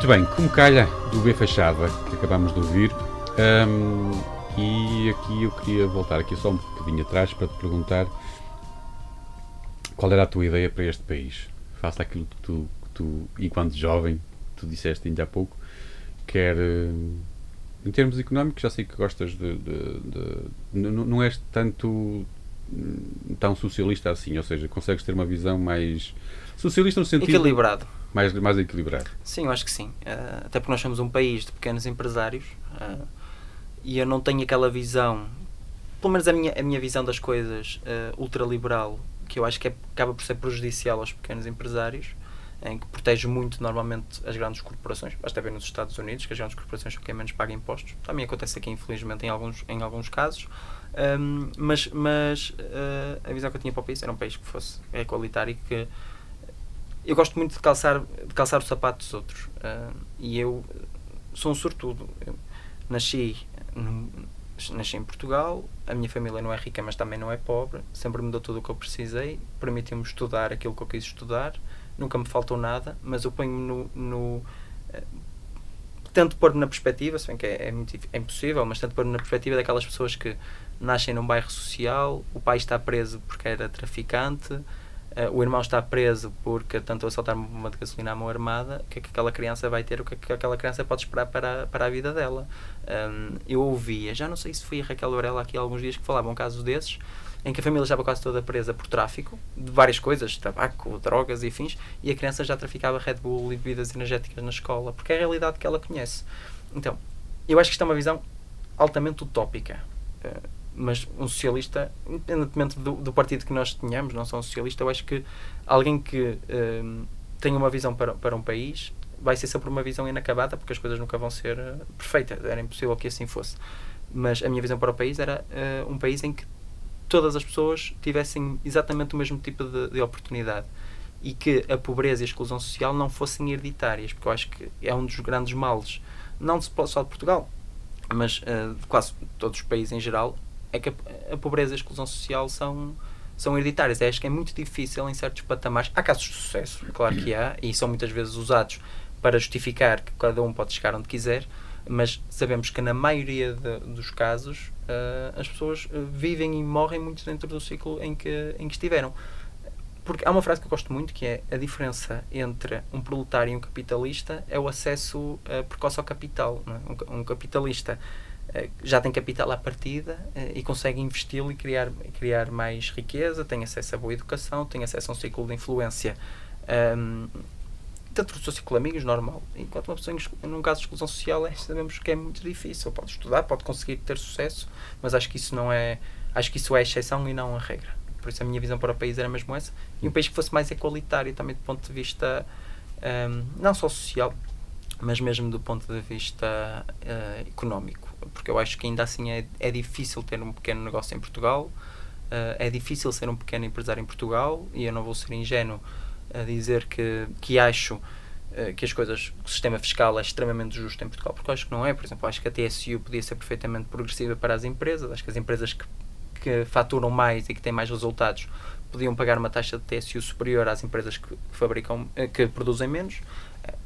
Muito bem, como calha do B Fachada, que acabamos de ouvir, um, e aqui eu queria voltar aqui só um bocadinho atrás para te perguntar qual era a tua ideia para este país, face àquilo que tu, que tu enquanto jovem, tu disseste ainda há pouco, quer em termos económicos, já sei que gostas de. de, de não, não és tanto tão socialista assim, ou seja, consegues ter uma visão mais socialista no sentido. Equilibrado mais, mais equilibrado. Sim, eu acho que sim. Uh, até porque nós somos um país de pequenos empresários uh, e eu não tenho aquela visão, pelo menos a minha, a minha visão das coisas uh, ultraliberal, que eu acho que é, acaba por ser prejudicial aos pequenos empresários, em que protege muito normalmente as grandes corporações. Basta ver nos Estados Unidos que as grandes corporações são quem menos paga impostos. Também acontece aqui, infelizmente, em alguns, em alguns casos. Um, mas mas uh, a visão que eu tinha para o país era um país que fosse equalitário e que eu gosto muito de calçar, de calçar o sapato dos outros. Uh, e eu sou um sortudo. Eu nasci num, nasci em Portugal, a minha família não é rica, mas também não é pobre, sempre me deu tudo o que eu precisei, permitiu-me estudar aquilo que eu quis estudar, nunca me faltou nada, mas eu ponho-me no, no eh, tento pôr-me na perspectiva, se bem que é, é, muito, é impossível, mas tento pôr-me na perspectiva daquelas pessoas que nascem num bairro social, o pai está preso porque era traficante, uh, o irmão está preso porque tentou assaltar uma bomba de gasolina à mão armada, o que é que aquela criança vai ter, o que é que aquela criança pode esperar para, para a vida dela. Um, eu ouvia, já não sei se foi a Raquel Varela aqui há alguns dias que falavam casos desses, em que a família estava quase toda presa por tráfico de várias coisas, tabaco, drogas e afins, e a criança já traficava Red Bull e bebidas energéticas na escola, porque é a realidade que ela conhece. Então, eu acho que isto é uma visão altamente utópica. Uh, mas um socialista, independentemente do, do, partido que nós tenhamos, não sou um socialista, eu acho que alguém que um, tem uma visão para, para um país vai ser sempre uma visão inacabada, porque as coisas nunca vão ser uh, perfeitas, era impossível que assim fosse. Mas a minha visão para o país era uh, um país em que todas as pessoas tivessem exatamente o mesmo tipo de, de oportunidade e que a pobreza e a exclusão social não fossem hereditárias, porque eu acho que é um dos grandes males, não só de Portugal, mas uh, de quase todos os países em geral, é que a, a, pobreza e a exclusão social são, são hereditárias. É, acho que é muito difícil em certos patamares. Há casos de sucesso, claro que há, e são muitas vezes usados para justificar que cada um pode chegar onde quiser, mas sabemos que na maioria de, dos casos uh, as pessoas uh, vivem e morrem muito dentro do ciclo em que, em que estiveram. Porque há uma frase que eu gosto muito que é a diferença entre um proletário e um capitalista é o acesso uh, precoce ao capital. É? Um, um, capitalista eh, já tem capital à partida eh, e consegue investi-lo e criar, criar mais riqueza, tem acesso a boa educação, tem acesso a um ciclo de influência um, dentro do seu ciclo de amigos normal. Enquanto uma pessoa, num caso de exclusão social, é, sabemos que é muito difícil. Pode estudar, pode conseguir ter sucesso, mas acho que isso não é. Acho que isso é exceção e não a regra. Por isso a minha visão para o país era mesmo essa. E um país que fosse mais equalitário também do ponto de vista um, não só social, mas mesmo do ponto de vista uh, económico porque eu acho que ainda assim é, é difícil ter um pequeno negócio em Portugal, uh, é difícil ser um pequeno empresário em Portugal e eu não vou ser ingênuo a dizer que, que acho uh, que as coisas, o sistema fiscal é extremamente justo em Portugal, porque eu acho que não é. Por exemplo, acho que a TSU podia ser perfeitamente progressiva para as empresas, acho que as empresas que, que faturam mais e que têm mais resultados podiam pagar uma taxa de TSU superior às empresas que, que fabricam, eh, que produzem menos.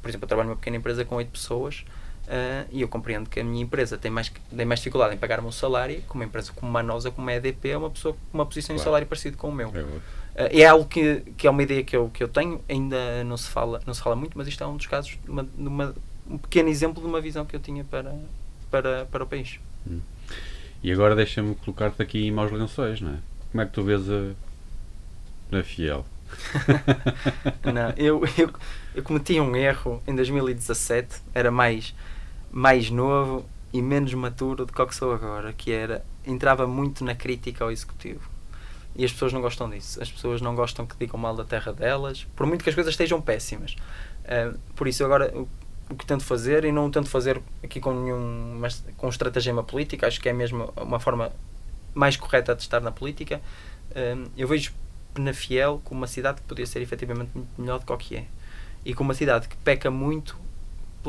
Por exemplo, eu trabalho numa pequena empresa com 8 pessoas Uh, e eu compreendo que a minha empresa tem mais, tem mais dificuldade em pagar-me um salário, como uma empresa como uma Nosa, como a EDP, é uma pessoa com uma posição claro. de salário parecido com o meu. É, uh, é algo que, que é uma ideia que eu, que eu tenho, ainda não se, fala, não se fala muito, mas isto é um dos casos, de uma, uma, um pequeno exemplo de uma visão que eu tinha para, para, para o país. Hum. E agora deixa-me colocar-te aqui em maus lençóis, não é? Como é que tu vês a, a Fiel? (laughs) não, eu, eu, eu cometi um erro em 2017, era mais mais novo e menos maturo do que que sou agora, que era entrava muito na crítica ao executivo. E as pessoas não gostam disso. As pessoas não gostam que digam mal da terra delas, por muito que as coisas estejam péssimas. Uh, por isso agora o, o, que tento fazer e não tento fazer aqui com nenhum mas com estratagema político, acho que é mesmo uma forma mais correta de estar na política. Uh, eu vejo Penafiel como uma cidade que poderia ser efetivamente muito melhor do que o que é. E como uma cidade que peca muito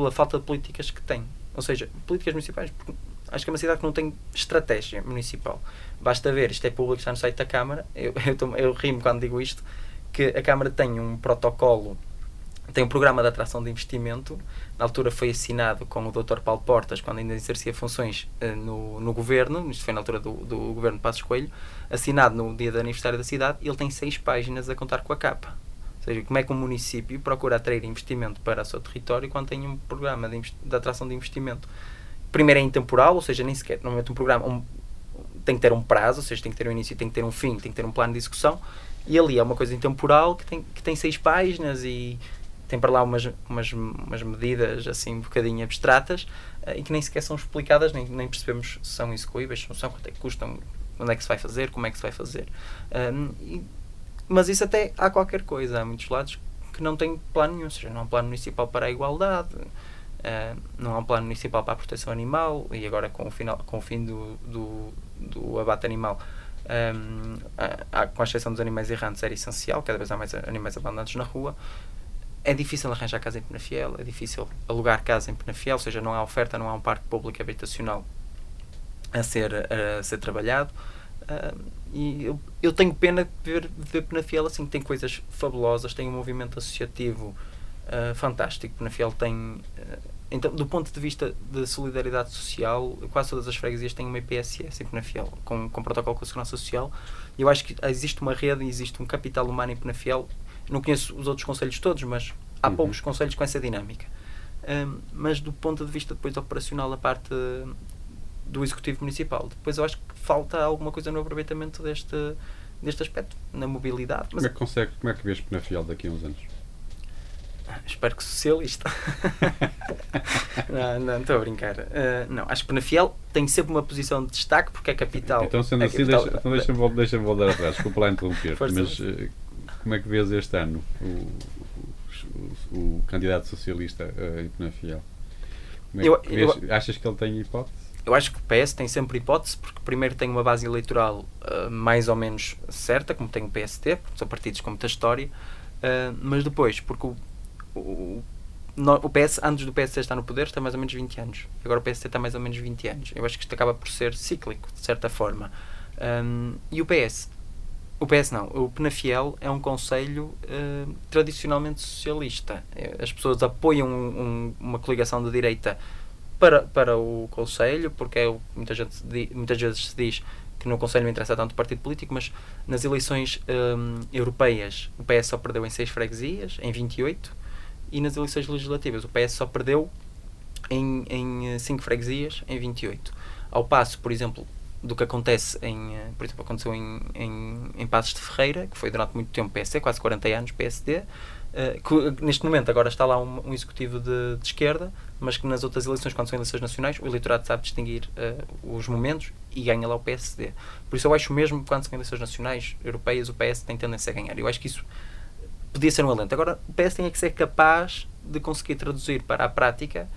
pela falta de políticas que tem. Ou seja, políticas municipais, acho que é uma cidade que não tem estratégia municipal. Basta ver, isto é público, está no site da Câmara, eu, (laughs) eu, eu rimo quando digo isto, que a Câmara tem um protocolo, tem um programa de atração de investimento, na altura foi assinado com o Dr. Paulo Portas, quando ainda exercia funções uh, no, no governo, isto foi na altura do, do governo de Passos Coelho, assinado no dia do aniversário da cidade, ele tem seis páginas a contar com a capa. Ou seja, como é que um município procura atrair investimento para o seu território quando tem um programa de, de atração de investimento? Primeiro é intemporal, ou seja, nem sequer, normalmente um programa um, tem que ter um prazo, ou seja, tem que ter um início, tem que ter um fim, tem que ter um plano de execução, e ali é uma coisa intemporal que tem, que tem seis páginas e tem para lá umas, umas, umas medidas assim um bocadinho abstratas uh, e que nem sequer são explicadas, nem, nem percebemos se são execuíveis, se são, quanto é que custam, onde é que se vai fazer, como é que se vai fazer. Um, e mas isso até há qualquer coisa. Há muitos lados que não têm plano nenhum. Ou seja, não há um plano municipal para a igualdade, uh, não há um plano municipal para a proteção animal e agora com o, final, com o fim do, do, do abate animal. Um, a, a, com a exceção dos animais errantes, era essencial, cada vez há mais animais abandonados na rua. É difícil arranjar casa em Penafiel, é difícil alugar casa em Penafiel, ou seja, não há oferta, não há um parque público habitacional a ser, a ser trabalhado. Uh, e eu, eu tenho pena de ver, de ver Penafiel assim, tem coisas fabulosas, tem um movimento associativo uh, fantástico. Penafiel tem, uh, então, do ponto de vista de solidariedade social, quase todas as freguesias têm uma IPSS em Penafiel, com, com protocolo com a segurança social. E eu acho que existe uma rede, existe um capital humano em Penafiel. Não conheço os outros conselhos todos, mas há uhum. poucos conselhos com essa dinâmica. Um, mas do ponto de vista depois operacional, a parte do Executivo Municipal. Depois eu acho que falta alguma coisa no aproveitamento deste, deste aspecto, na mobilidade. Mas como é que consegue, como é que vês Penafiel daqui a uns anos? Espero que socialista. (laughs) não, não, estou a brincar. Uh, não, acho que Penafiel tem sempre uma posição de destaque porque é capital. Então, sendo é assim, deixa, então deixa-me deixa voltar atrás. Desculpa lá interromper. mas uh, como é que vês este ano o, o, o, o candidato socialista uh, em Penafiel? É eu, vês, eu, achas que ele tem hipótese? Eu acho que o PS tem sempre hipótese, porque primeiro tem uma base eleitoral uh, mais ou menos certa, como tem o PST, são partidos com muita história, uh, mas depois, porque o, o, o PS, antes do PST estar no poder, está mais ou menos 20 anos. Agora o PST está mais ou menos 20 anos. Eu acho que isto acaba por ser cíclico, de certa forma. Um, e o PS? O PS não. O Penafiel é um conselho uh, tradicionalmente socialista. As pessoas apoiam um, um, uma coligação de direita para, para o Conselho, porque é, muita gente, muitas vezes se diz que no Conselho não interessa tanto o partido político, mas nas eleições um, europeias o PS só perdeu em 6 freguesias, em 28, e nas eleições legislativas o PS só perdeu em, em 5 freguesias, em 28. Ao passo, por exemplo, do que acontece em, eh, por exemplo, aconteceu em, em, em Passos de Ferreira, que foi durante muito tempo PSD, quase 40 anos PSD, Uh, que, neste momento agora está lá um, um executivo de, de, esquerda, mas que nas outras eleições, quando são eleições nacionais, o eleitorado sabe distinguir uh, os momentos e ganha lá o PSD. Por isso eu acho mesmo que quando são eleições nacionais, europeias, o PS tem tendência a ganhar. Eu acho que isso podia ser um alento. Agora, o PS tem que ser capaz de conseguir traduzir para a prática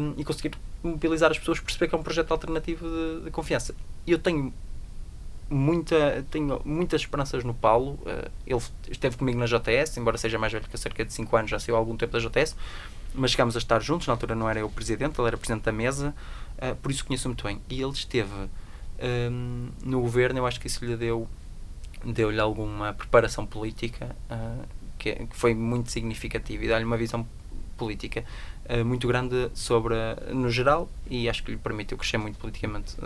um, e conseguir mobilizar as pessoas, perceber que é um projeto alternativo de, de confiança. Eu tenho muita, tenho muitas esperanças no Paulo. Uh, ele esteve comigo na JS, embora seja mais velho que cerca de 5 anos, já saiu há algum tempo da JS, mas chegámos a estar juntos. Na altura não era eu presidente, ele era presidente da mesa, uh, por isso conheço muito bem. E ele esteve um, no governo, eu acho que isso lhe deu deu-lhe alguma preparação política uh, que, que, foi muito significativa e dá-lhe uma visão política uh, muito grande sobre, no geral, e acho que lhe permitiu crescer muito politicamente.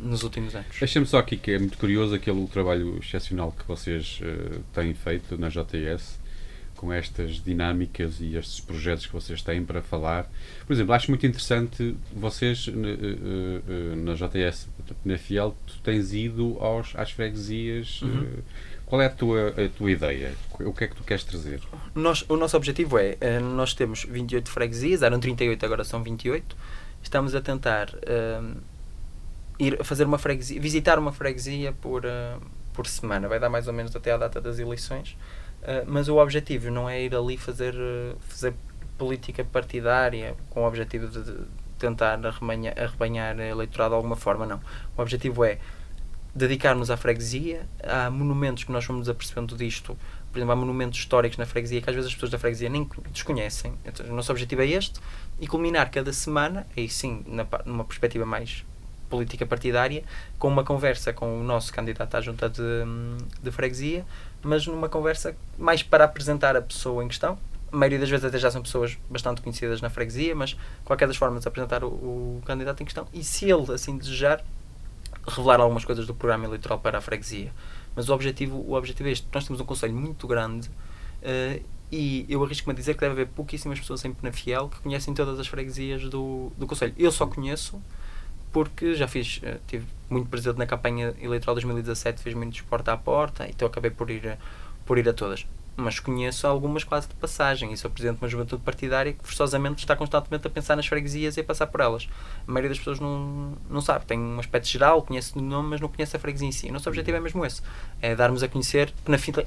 Nos últimos anos. Deixa-me só aqui que é muito curioso aquele trabalho excepcional que vocês têm feito na JTS com estas dinâmicas e estes projetos que vocês têm para falar. Por exemplo, acho muito interessante vocês uh, uh, na JTS, na Fiel, tu tens ido aos, às freguesias. Uhum. Qual é a tua, a tua ideia? O que é que tu queres trazer? Nós, o nosso objetivo é, nós temos 28 freguesias, eram 38, agora são 28. Estamos a tentar ir fazer uma freguesia, visitar uma freguesia por, uh, por semana. Vai dar mais ou menos até à data das eleições. Uh, mas o objetivo não é ir ali fazer, uh, fazer política partidária com o objetivo de, tentar arrebanhar, arrebanhar eleitorado de alguma forma, não. O objetivo é dedicar-nos à freguesia. Há monumentos que nós vamos apercebendo disto. Por exemplo, há monumentos históricos na freguesia que às vezes as pessoas da freguesia nem desconhecem. Então, o nosso objetivo é este e culminar cada semana, aí sim, numa perspectiva mais política partidária, com uma conversa com o nosso candidato à junta de, de freguesia, mas numa conversa mais para apresentar a pessoa em questão. A maioria das vezes até já são pessoas bastante conhecidas na freguesia, mas qualquer das formas apresentar o, o candidato em questão e se ele assim desejar revelar algumas coisas do programa eleitoral para a freguesia. Mas o objetivo, o objetivo é este. Nós temos um conselho muito grande uh, e eu arrisco-me a dizer que deve haver pouquíssimas pessoas em Penafiel que conhecem todas as freguesias do, do conselho. Eu só conheço porque já fiz, eh, tive muito presente na campanha eleitoral de 2017, fiz muito porta a porta, então acabei por ir, por ir a todas mas conheço algumas quase de passagem e sou presidente de uma juventude partidária que forçosamente está constantemente a pensar nas freguesias e a passar por elas. A maioria das pessoas não, não sabe, tem um aspecto geral, conhece o nome, mas não conhece a freguesia em si. O nosso objetivo é mesmo esse, é darmos a conhecer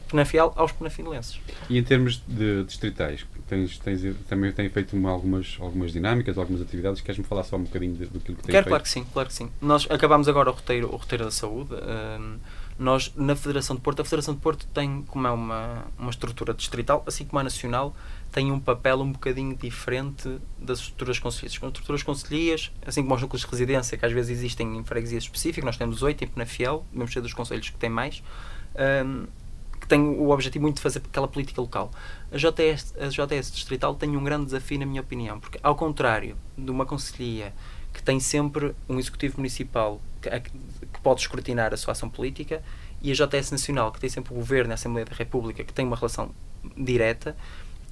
Penafiel aos penafilenses. E em termos de distritais, tens, tens, também tem feito uma, algumas, algumas dinâmicas, algumas atividades, queres-me falar só um bocadinho do que tem Quero, feito? claro que sim, claro que sim. Nós acabámos agora o roteiro, o roteiro da saúde, um, Nós, na Federação de Porto, a Federação de Porto tem, como é uma, uma estrutura distrital, assim como a nacional, tem um papel um bocadinho diferente das estruturas concelhias. As estruturas concelhias, assim como os núcleos de residência, que às vezes existem em freguesias específicas, nós temos oito em Penafiel, devemos ser dos conselhos que têm mais, um, que tem o objetivo muito de fazer aquela política local. A JS, a JS distrital tem um grande desafio, na minha opinião, porque ao contrário de uma conselhia que tem sempre um executivo municipal que, que pode escrutinar a sua ação política e a JS nacional, que tem sempre o governo a Assembleia da República, que tem uma relação direta,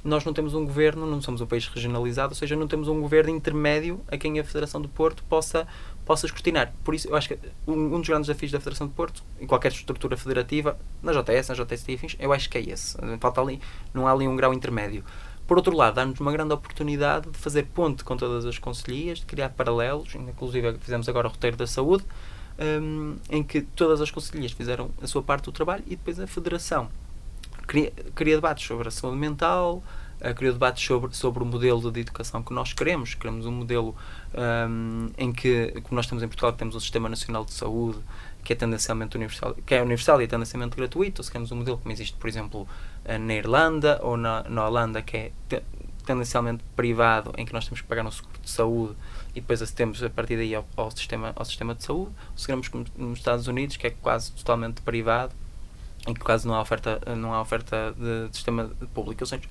nós não temos um governo, não somos um país regionalizado, ou seja, não temos um governo intermédio a quem a Federação do Porto possa, possa escrutinar. Por isso, eu acho que um, um dos grandes desafios da Federação do Porto, em qualquer estrutura federativa, na JS, na JS e eu acho que é esse. Falta ali, não há ali um grau intermédio. Por outro lado, dá-nos uma grande oportunidade de fazer ponte com todas as conselhias, de criar paralelos, inclusive fizemos agora o roteiro da saúde, um, em que todas as conselhias fizeram a sua parte do trabalho e depois a Federação cria, cria debates sobre a saúde mental, uh, cria debates sobre, sobre o modelo de educação que nós queremos. Queremos um modelo um, em que, como nós temos em Portugal, temos o Sistema Nacional de Saúde, que é tendencialmente universal, que é universal e é tendencialmente gratuito, ou se queremos um modelo como existe, por exemplo, eh, na Irlanda ou na, na Holanda, que é tendencialmente privado, em que nós temos que pagar um seguro de saúde e depois temos a partir daí ao, ao, sistema, ao sistema de saúde. Ou se queremos nos Estados Unidos, que é quase totalmente privado, em que quase não há oferta, não há oferta de, de sistema público. Ou seja,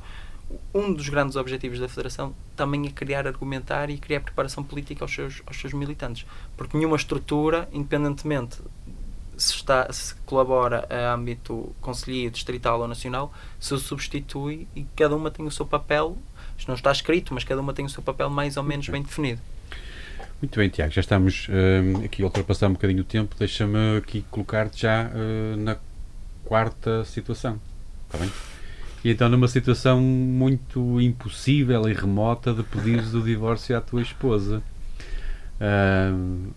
um dos grandes objetivos da Federação também é criar argumentar e criar preparação política aos seus, aos seus militantes. Porque nenhuma estrutura, independentemente se, está, se colabora a âmbito conselheiro, distrital ou nacional, se substitui e cada uma tem o seu papel. Isto não está escrito, mas cada uma tem o seu papel mais ou menos bem definido. Muito bem, Tiago, já estamos uh, aqui a ultrapassar um bocadinho o tempo. Deixa-me aqui colocar-te já uh, na quarta situação. Está bem? E então, numa situação muito impossível e remota de pedires o divórcio à tua esposa. Uh,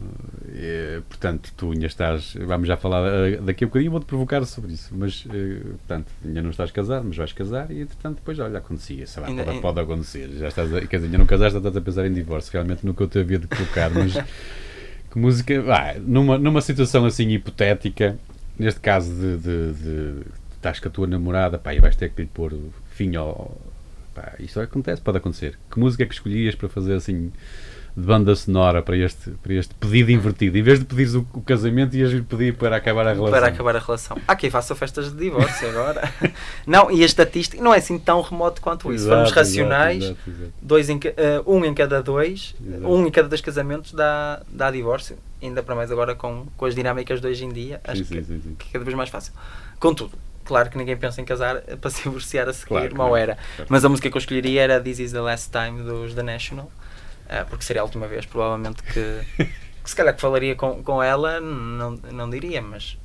é, portanto, tu ainda estás. Vamos já falar uh, daqui a bocadinho, vou-te provocar sobre isso. Mas, uh, portanto, ainda não estás casado, mas vais casar e, entretanto, depois, olha, acontecia. Sei lá, ainda, pode, pode, acontecer. Já estás a, quer dizer, ainda não casaste, estás a pensar em divórcio. Realmente nunca eu te havia de colocar, mas (laughs) que música. Ah, numa, numa situação assim hipotética, neste caso de, de, de estás com a tua namorada, pá, e vais ter que lhe pôr fim ao. Pá, isto acontece, pode acontecer. Que música é que escolhias para fazer assim de banda sonora para este, para este pedido invertido? Em vez de pedires o, o casamento, ias pedir para acabar a relação. Para acabar a relação. Há quem faça festas de divórcio agora. (laughs) não, e a estatística não é assim tão remoto quanto isso. Exato, racionais, exato, exato, Dois em, uh, um em cada dois, um em cada dois casamentos dá, dá divórcio. Ainda para mais agora com, com as dinâmicas de hoje em dia, acho sim, que, sim, sim. que é cada vez mais fácil. Contudo, claro que ninguém pensa em casar (laughs) para se divorciar a seguir, claro, mal era. Claro. Mas a música que eu escolheria era This Is the Last Time dos The National, uh, porque seria a última vez, provavelmente, que, (laughs) que se calhar que falaria com, com ela, não, não diria, mas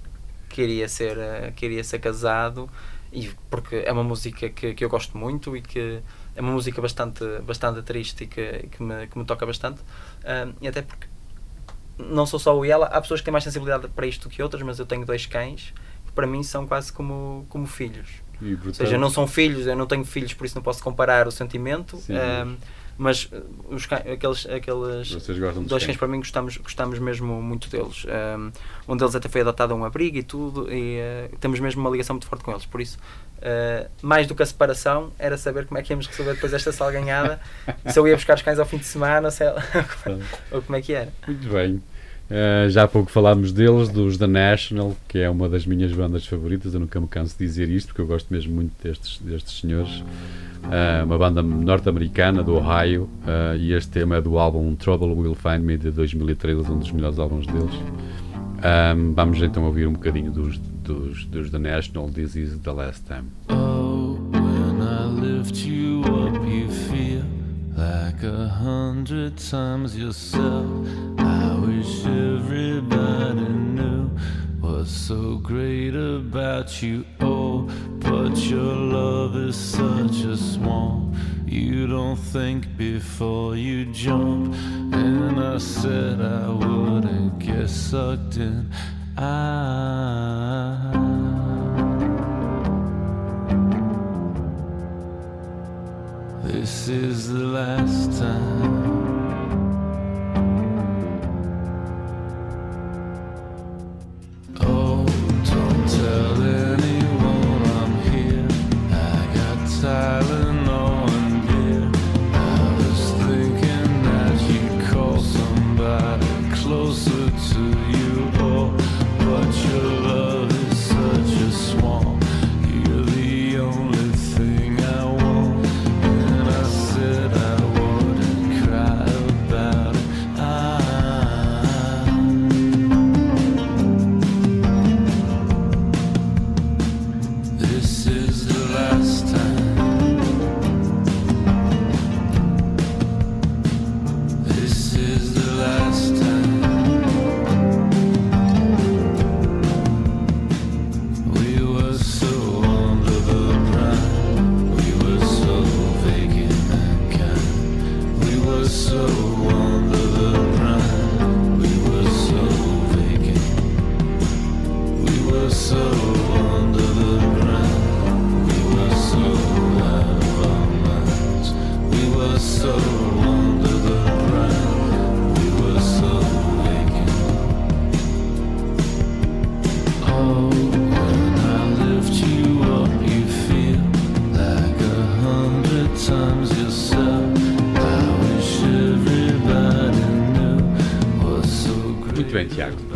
queria ser, uh, queria ser casado, e porque é uma música que, que eu gosto muito e que é uma música bastante, bastante triste e que, que, me, que me toca bastante, uh, e até porque não sou só eu e ela, há pessoas que têm mais sensibilidade para isto do que outras, mas eu tenho dois cães para mim são quase como, como filhos. E, portanto... Ou seja, não são filhos, eu não tenho filhos, por isso não posso comparar o sentimento. Sim, um, mas os cães, aqueles, aqueles dois cães para mim gostamos, gostamos mesmo muito deles. Um, um deles até foi adotado a um abrigo e tudo, e uh, temos mesmo uma ligação muito forte com eles. Por isso, uh, mais do que a separação, era saber como é que íamos resolver depois esta salganhada. (laughs) se eu ia buscar os cães ao fim de semana, sei lá, (laughs) ou como é que era. Muito bem. Uh, já há pouco falámos deles, dos The National, que é uma das minhas bandas favoritas. Eu nunca me canso de dizer isto, porque eu gosto mesmo muito destes, destes senhores. Uh, uma banda norte-americana do Ohio, uh, e este tema é do álbum Trouble Will Find Me de 2013, um dos melhores álbuns deles. Um, vamos então ouvir um bocadinho dos, dos, dos The National, This Is the Last Time. Oh, when I lift you up, you feel like a hundred times yourself. Wish everybody knew what's so great about you. Oh, but your love is such a swamp. You don't think before you jump. And I said I wouldn't get sucked in. I. This is the last time.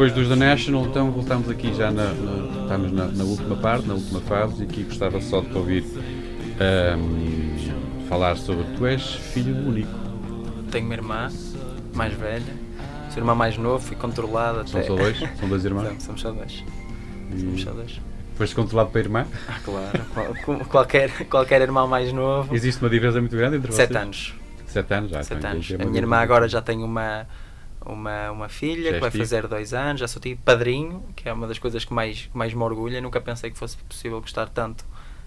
Depois dos The National, então voltamos aqui já na, na estamos na, na, última parte, na última fase, e aqui gostava só de te ouvir um, falar sobre tu és filho único. Tenho uma irmã mais velha, sou irmã mais novo e controlada. São só dois? São dois irmãos? Não, somos só dois. E... Somos só dois. Foste controlado para a irmã? Ah, claro. qualquer, qualquer irmão mais novo. Existe uma diferença muito grande entre vocês? Sete anos. Sete anos, já. Sete anos. A minha irmã agora já tem uma uma, uma filha que vai fazer dois anos, já sou tipo padrinho, que é uma das coisas que mais, mais me orgulha. Nunca pensei que fosse possível gostar tanto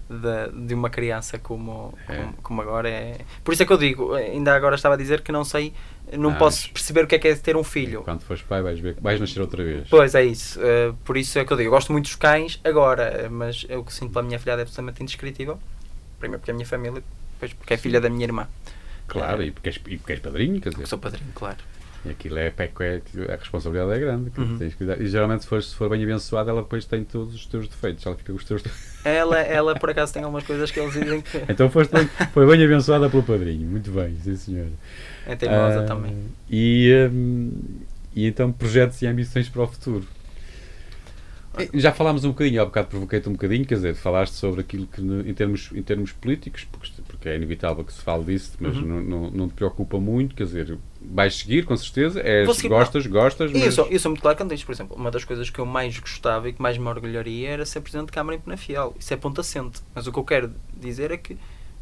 de, de uma criança como, é. como, como, agora é. Por isso é que eu digo, ainda agora estava a dizer que não sei, não ah, posso perceber o que é que é ter um filho. Quando fores pai, vais, ver, vais nascer outra vez. Pois é isso, uh, por isso é que eu digo, eu gosto muito dos cães agora, mas o que sinto pela minha filha é absolutamente indescritível. Primeiro porque é a minha família, depois porque é filha da minha irmã. Claro, é. e, porque és, e porque és padrinho, quer dizer. sou padrinho, claro. E aquilo é, é, a responsabilidade é grande. Uhum. Que E geralmente, se for, se for bem abençoada, ela depois tem todos os teus defeitos. Ela fica com os teus ela, ela, por acaso, tem algumas coisas que eles dizem que. (laughs) então foste bem, foi bem abençoada pelo padrinho. Muito bem, sim, senhora. É teimosa uh, também. E, um, e então, projetos e ambições para o futuro. Já falámos um bocadinho, há bocado provoquei-te um bocadinho, quer dizer, falaste sobre aquilo que, em termos, em termos políticos, porque, porque é inevitável que se fale disso, mas uhum. não, não, não, te preocupa muito, quer dizer, vais seguir, com certeza, és, seguir, gostas, não. gostas, mas... Eu sou, eu sou muito claro quando diz, por exemplo, uma das coisas que eu mais gostava e que mais me orgulharia era ser Presidente de Câmara em Penafiel, isso é ponto assente, mas o que eu quero dizer é que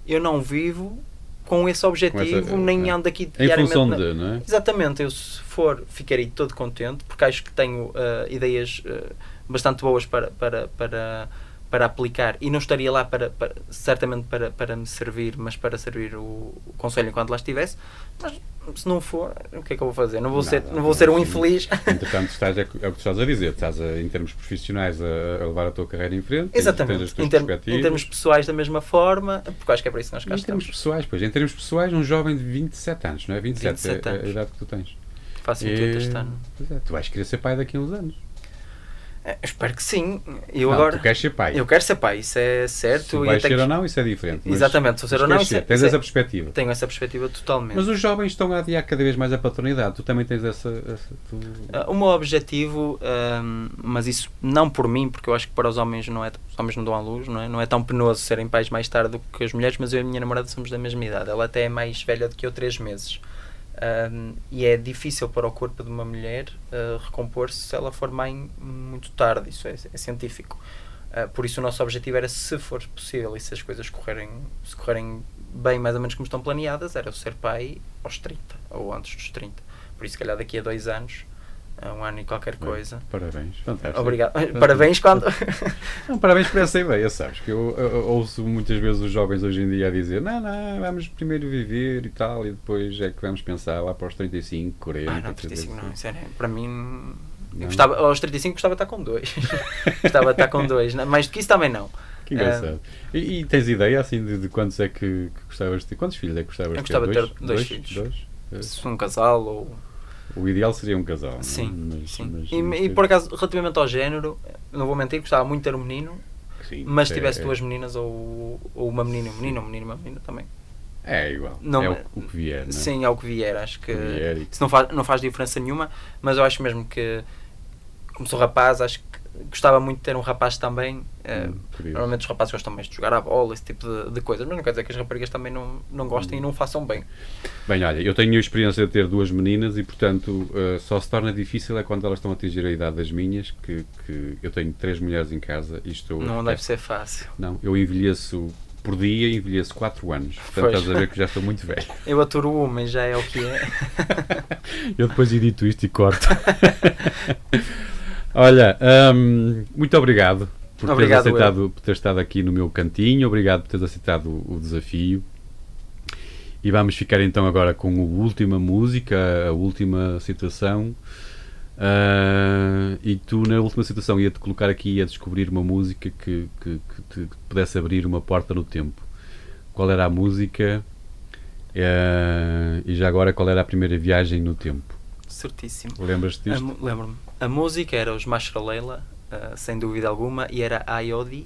eu não vivo com esse objetivo, com essa, nem é. ando aqui diariamente. Em função de, não é? Exatamente, eu se for, ficarei todo contente, porque acho que tenho uh, ideias... Uh, bastante boas para, para, para, para aplicar e não estaria lá para, para certamente para, para me servir, mas para servir o, o conselho enquanto lá estivesse. Mas se não for, o que é que eu vou fazer? Não vou, Nada, ser, não vou ser um infeliz. (laughs) Entretanto, estás, é, é o que estás a dizer, estás a, em termos profissionais a, a, levar a tua carreira em frente. Exatamente. Tens, tens em, em, termos pessoais, da mesma forma, porque acho que é para isso que nós cá Em termos pessoais, pois, em termos pessoais, um jovem de 27 anos, não é? 27, 27 é, é a idade que tu tens. Faço 28 este ano. É, tu vais querer ser pai daqui a uns anos. É, espero que sim. Eu não, agora, tu queres ser pai. Eu quero ser pai, isso é certo. Se vais ser que... ou não, isso é diferente. Exatamente, se ser ou não, isso é, tens isso essa é... perspectiva. Tenho essa perspectiva totalmente. Mas os jovens estão a adiar cada vez mais a paternidade. Tu também tens essa. essa tu... uh, o meu objetivo, um, mas isso não por mim, porque eu acho que para os homens não é. Os homens não dão à luz, não é? Não é tão penoso serem pais mais tarde do que as mulheres, mas eu e a minha namorada somos da mesma idade. Ela até é mais velha do que eu, três meses. Um, e é difícil para o corpo de uma mulher uh, recompor-se se ela for mãe muito tarde, isso é, é científico. Uh, por isso o nosso objetivo era, se for possível e se as coisas correrem, se correrem bem mais ou menos como estão planeadas, era eu ser pai aos 30 ou antes dos 30. Por isso, se calhar daqui a dois anos um ano e qualquer coisa. Parabéns, fantástico. Obrigado. Parabéns quando. (laughs) Não, parabéns por essa ideia, sabes? Que eu, eu, eu, ouço muitas vezes os jovens hoje em dia a dizer: não, não, vamos primeiro viver e tal, e depois é que vamos pensar lá para os 35, 40. Ah, não, 35 não, sério, para mim. Gostava, aos 35 gostava de estar com dois. (laughs) gostava de estar com dois. Mais do que isso também não. Que engraçado. Um, e, e, tens ideia assim de, de quantos é que, que, gostavas de ter? Quantos filhos é que gostavas de ter? Eu gostava de ter dois, dois filhos. Dois? Se um casal ou o ideal seria um casal. É? Sim. Mas, sim. Mas, e, mas, e, por acaso, relativamente ao género, não vou mentir, gostava muito de ter um menino, sim, mas se é, tivesse é, duas meninas ou, ou uma menina e um menino, ou um menino e uma menina também. É igual. Não, é o, o, que vier, não é? Sim, é o que vier. Acho que vier isso não faz, não faz diferença nenhuma, mas eu acho mesmo que, como sou rapaz, acho que gostava muito de ter um rapaz também. Uh, normalmente os rapazes gostam mais de jogar a bola, esse tipo de, de, coisas, mas não quer dizer que as raparigas também não, não gostem hum. e não façam bem. Bem, olha, eu tenho a experiência de ter duas meninas e, portanto, uh, só se torna difícil é quando elas estão a atingir a idade das minhas, que, que eu tenho três mulheres em casa e estou. Não deve ser fácil. Não, eu envelheço por dia envelheço 4 anos. Portanto, pois. estás a ver que já estou muito velho. Eu aturo uma, já é o que é. (laughs) eu depois edito isto e corto. (laughs) Olha, um, muito obrigado por obrigado, teres aceitado, por ter estado aqui no meu cantinho, obrigado por teres aceitado o, o desafio. E vamos ficar então agora com a última música, a última situação. Uh, e tu, na última situação, ia-te colocar aqui a descobrir uma música que, que, que te pudesse abrir uma porta no tempo. Qual era a música? Uh, e já agora, qual era a primeira viagem no tempo? Certíssimo. Lembras-te disto? Lembro-me. A música era os Mashraleila, uh, sem dúvida alguma, e era Ayodi,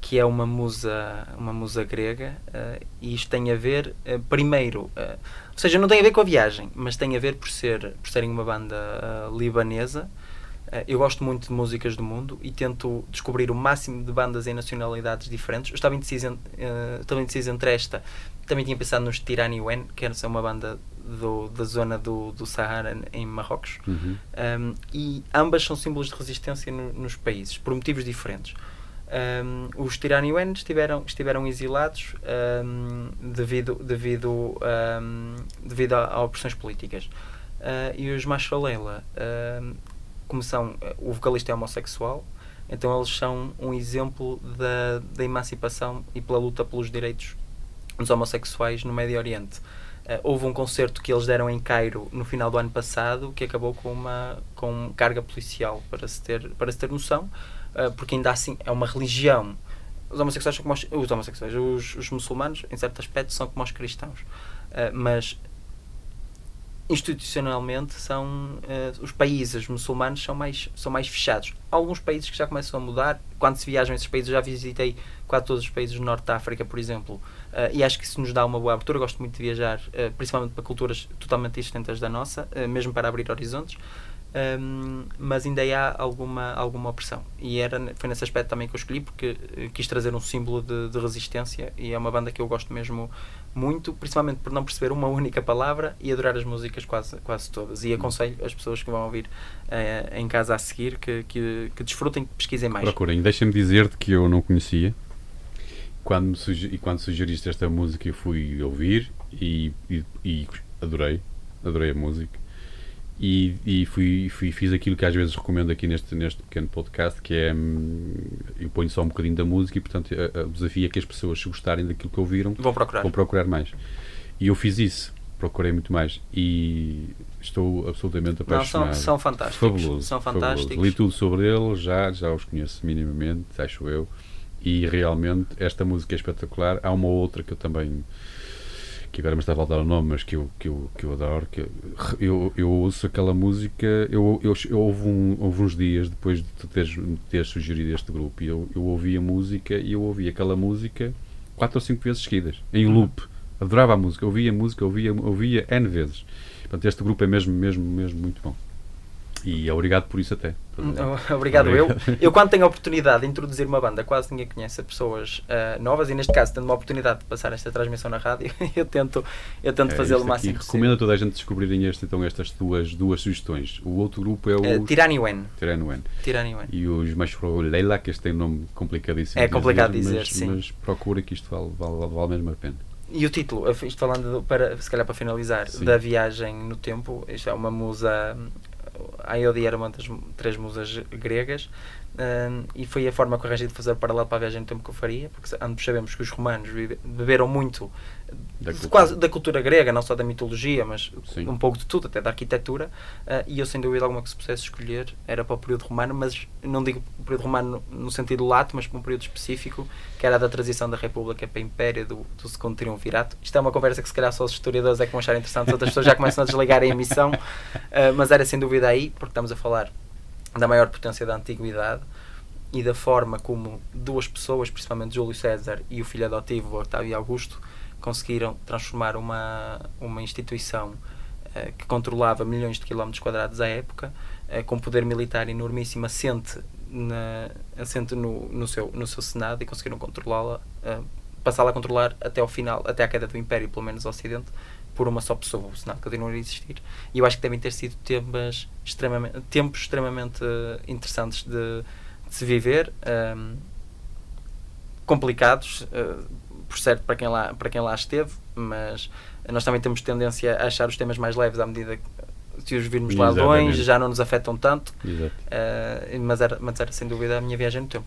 que é uma musa, uma musa grega, uh, e isto tem a ver, uh, primeiro, uh, ou seja, não tem a ver com a viagem, mas tem a ver por, ser, por serem uma banda libanesa. Eu gosto muito de músicas do mundo e tento descobrir o máximo de bandas em nacionalidades diferentes. Eu estava indeciso, estava indeciso entre esta, também tinha pensado nos Tirani Wen, que era uma banda do, da zona do, do Sahara em Marrocos, uhum. um, e ambas são símbolos de resistência no, nos países, por motivos diferentes. Um, os Tirani-Wen estiveram, estiveram exilados um, devido, devido, devido a, a, opressões políticas. Uh, e os Machalela, como são, o vocalista é homossexual, então eles são um exemplo da, da emancipação e pela luta pelos direitos dos homossexuais no Médio Oriente. Uh, houve um concerto que eles deram em Cairo no final do ano passado que acabou com uma com carga policial, para se ter, para se ter noção. Ah, porque ainda assim é uma religião. Os homossexuais são como os, os homossexuais, os, os, muçulmanos, em certo aspecto, são como os cristãos. Uh, mas institucionalmente são uh, os países muçulmanos são mais são mais fechados alguns países que já começam a mudar quando se viajam a esses países já visitei quase todos os países do norte da África por exemplo uh, e acho que isso nos dá uma boa abertura Eu gosto muito de viajar uh, principalmente para culturas totalmente distintas da nossa mesmo para abrir horizontes um, mas ainda há alguma, alguma opressão. E era, foi nesse aspecto também que eu escolhi, porque quis trazer um símbolo de, de, resistência e é uma banda que eu gosto mesmo muito, principalmente por não perceber uma única palavra e adorar as músicas quase, quase todas. E aconselho as pessoas que vão ouvir uh, em casa a seguir que, que, que desfrutem, que pesquisem mais. Procurem. Deixa-me dizer-te que eu não conhecia. Quando e quando sugeriste esta música, eu fui ouvir e, e, e adorei. Adorei a música e, e fui, fui, fiz aquilo que às vezes recomendo aqui neste, neste pequeno podcast, que é hum, eu ponho só um bocadinho da música e portanto o desafio é que as pessoas se gostarem daquilo que ouviram vão procurar. vão procurar mais. E eu fiz isso, procurei muito mais e estou absolutamente apaixonado. Não, são, são fantásticos. Fabuloso, são fantásticos. Fabuloso. Li tudo sobre eles, já, já os conheço minimamente, acho eu. E realmente esta música é espetacular. Há uma outra que eu também que agora me está a faltar o nome, mas que eu, que eu, que eu adoro, que eu, eu ouço aquela música, eu, eu, eu houve, um, houve uns dias depois de tu teres, teres sugerido este grupo, e eu, eu ouvi a música e eu ouvi aquela música quatro ou cinco vezes seguidas, em uhum. loop. Adorava a música, ouvia a música, ouvia, ouvia N vezes. Portanto, este grupo é mesmo, mesmo, mesmo muito bom. E obrigado por isso até. (laughs) Obrigado, eu. Eu quando tenho a oportunidade de introduzir uma banda, quase ninguém conhece pessoas uh, novas e neste caso tendo uma oportunidade de passar esta transmissão na rádio, (laughs) eu tento, eu tento é, fazê-lo o máximo possível. Recomendo a toda a gente descobrirem este, então estas duas, duas sugestões. O outro grupo é o... Uh, Tiraniwen. Tiraniwen. Tiraniwen. E os Mashro Leila, que este tem um nome complicadíssimo. É complicado dizer, dizer mas, sim. Mas procura que isto vale, vale, vale mesmo a pena. E o título, isto falando, para, se calhar para finalizar, sim. da viagem no tempo, isto é uma musa a Iodi era uma das três musas gregas um, e foi a forma que arranjei de fazer paralelo para a viagem no tempo que eu faria, porque ambos sabemos que os romanos beberam muito da cultura. quase da cultura grega, não só da mitologia, mas Sim. um pouco de tudo, até da arquitetura, uh, e eu sem dúvida alguma que se pudesse escolher era para o período romano, mas não digo o período romano no, sentido lato, mas para um período específico, que era da transição da República para o Império, do, do Segundo Triunvirato. Isto é uma conversa que se calhar só os historiadores é que vão achar interessante, outras pessoas já começam a desligar a emissão, uh, mas era sem dúvida aí, porque estamos a falar da maior potência da antiguidade e da forma como duas pessoas, principalmente Júlio César e o filho adotivo Otávio Augusto, conseguiram transformar uma, uma instituição uh, que controlava milhões de quilómetros quadrados à época, uh, com poder militar enormíssimo, assente, na, assente no, no, seu, no seu Senado e conseguiram controlá-la, uh, passá-la a controlar até ao final, até à queda do Império, pelo menos Ocidente, por uma só pessoa. O Senado continua a existir. E eu acho que devem ter sido tempos extremamente, tempos extremamente interessantes de, de se viver. Um, complicados, uh, por certo, para quem, lá, para quem lá esteve, mas nós também temos tendência a achar os temas mais leves à medida que se os virmos lá longe já não nos afetam tanto. Uh, mas, era, mas era sem dúvida a minha viagem no tempo.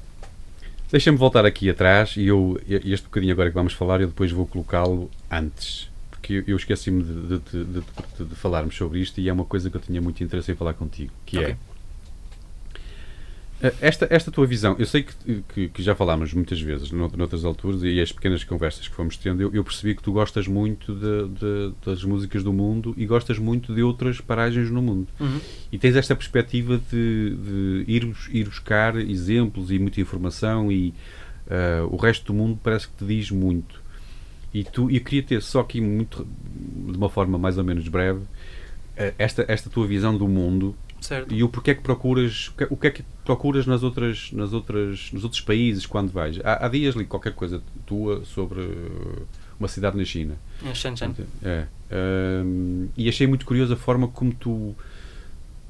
Deixa-me voltar aqui atrás e eu, este bocadinho agora que vamos falar, eu depois vou colocá-lo antes porque eu esqueci-me de, de, de, de, falarmos sobre isto e é uma coisa que eu tinha muito interesse em falar contigo, que okay. é esta, esta tua visão, eu sei que, que, que já falámos muitas vezes noutras alturas e as pequenas conversas que fomos tendo, eu, eu percebi que tu gostas muito de, de, das músicas do mundo e gostas muito de outras paragens no mundo. Uhum. E tens esta perspectiva de, de ir, ir buscar exemplos e muita informação e uh, o resto do mundo parece que te diz muito. E tu, eu queria ter só aqui muito, de uma forma mais ou menos breve, uh, esta, esta tua visão do mundo Certo. E o porquê é que procuras, o que é que procuras nas outras, nas outras, nos outros países quando vais? Há, há dias li qualquer coisa tua sobre uma cidade na China. Em Shenzhen. É. Um, e achei muito curiosa a forma como tu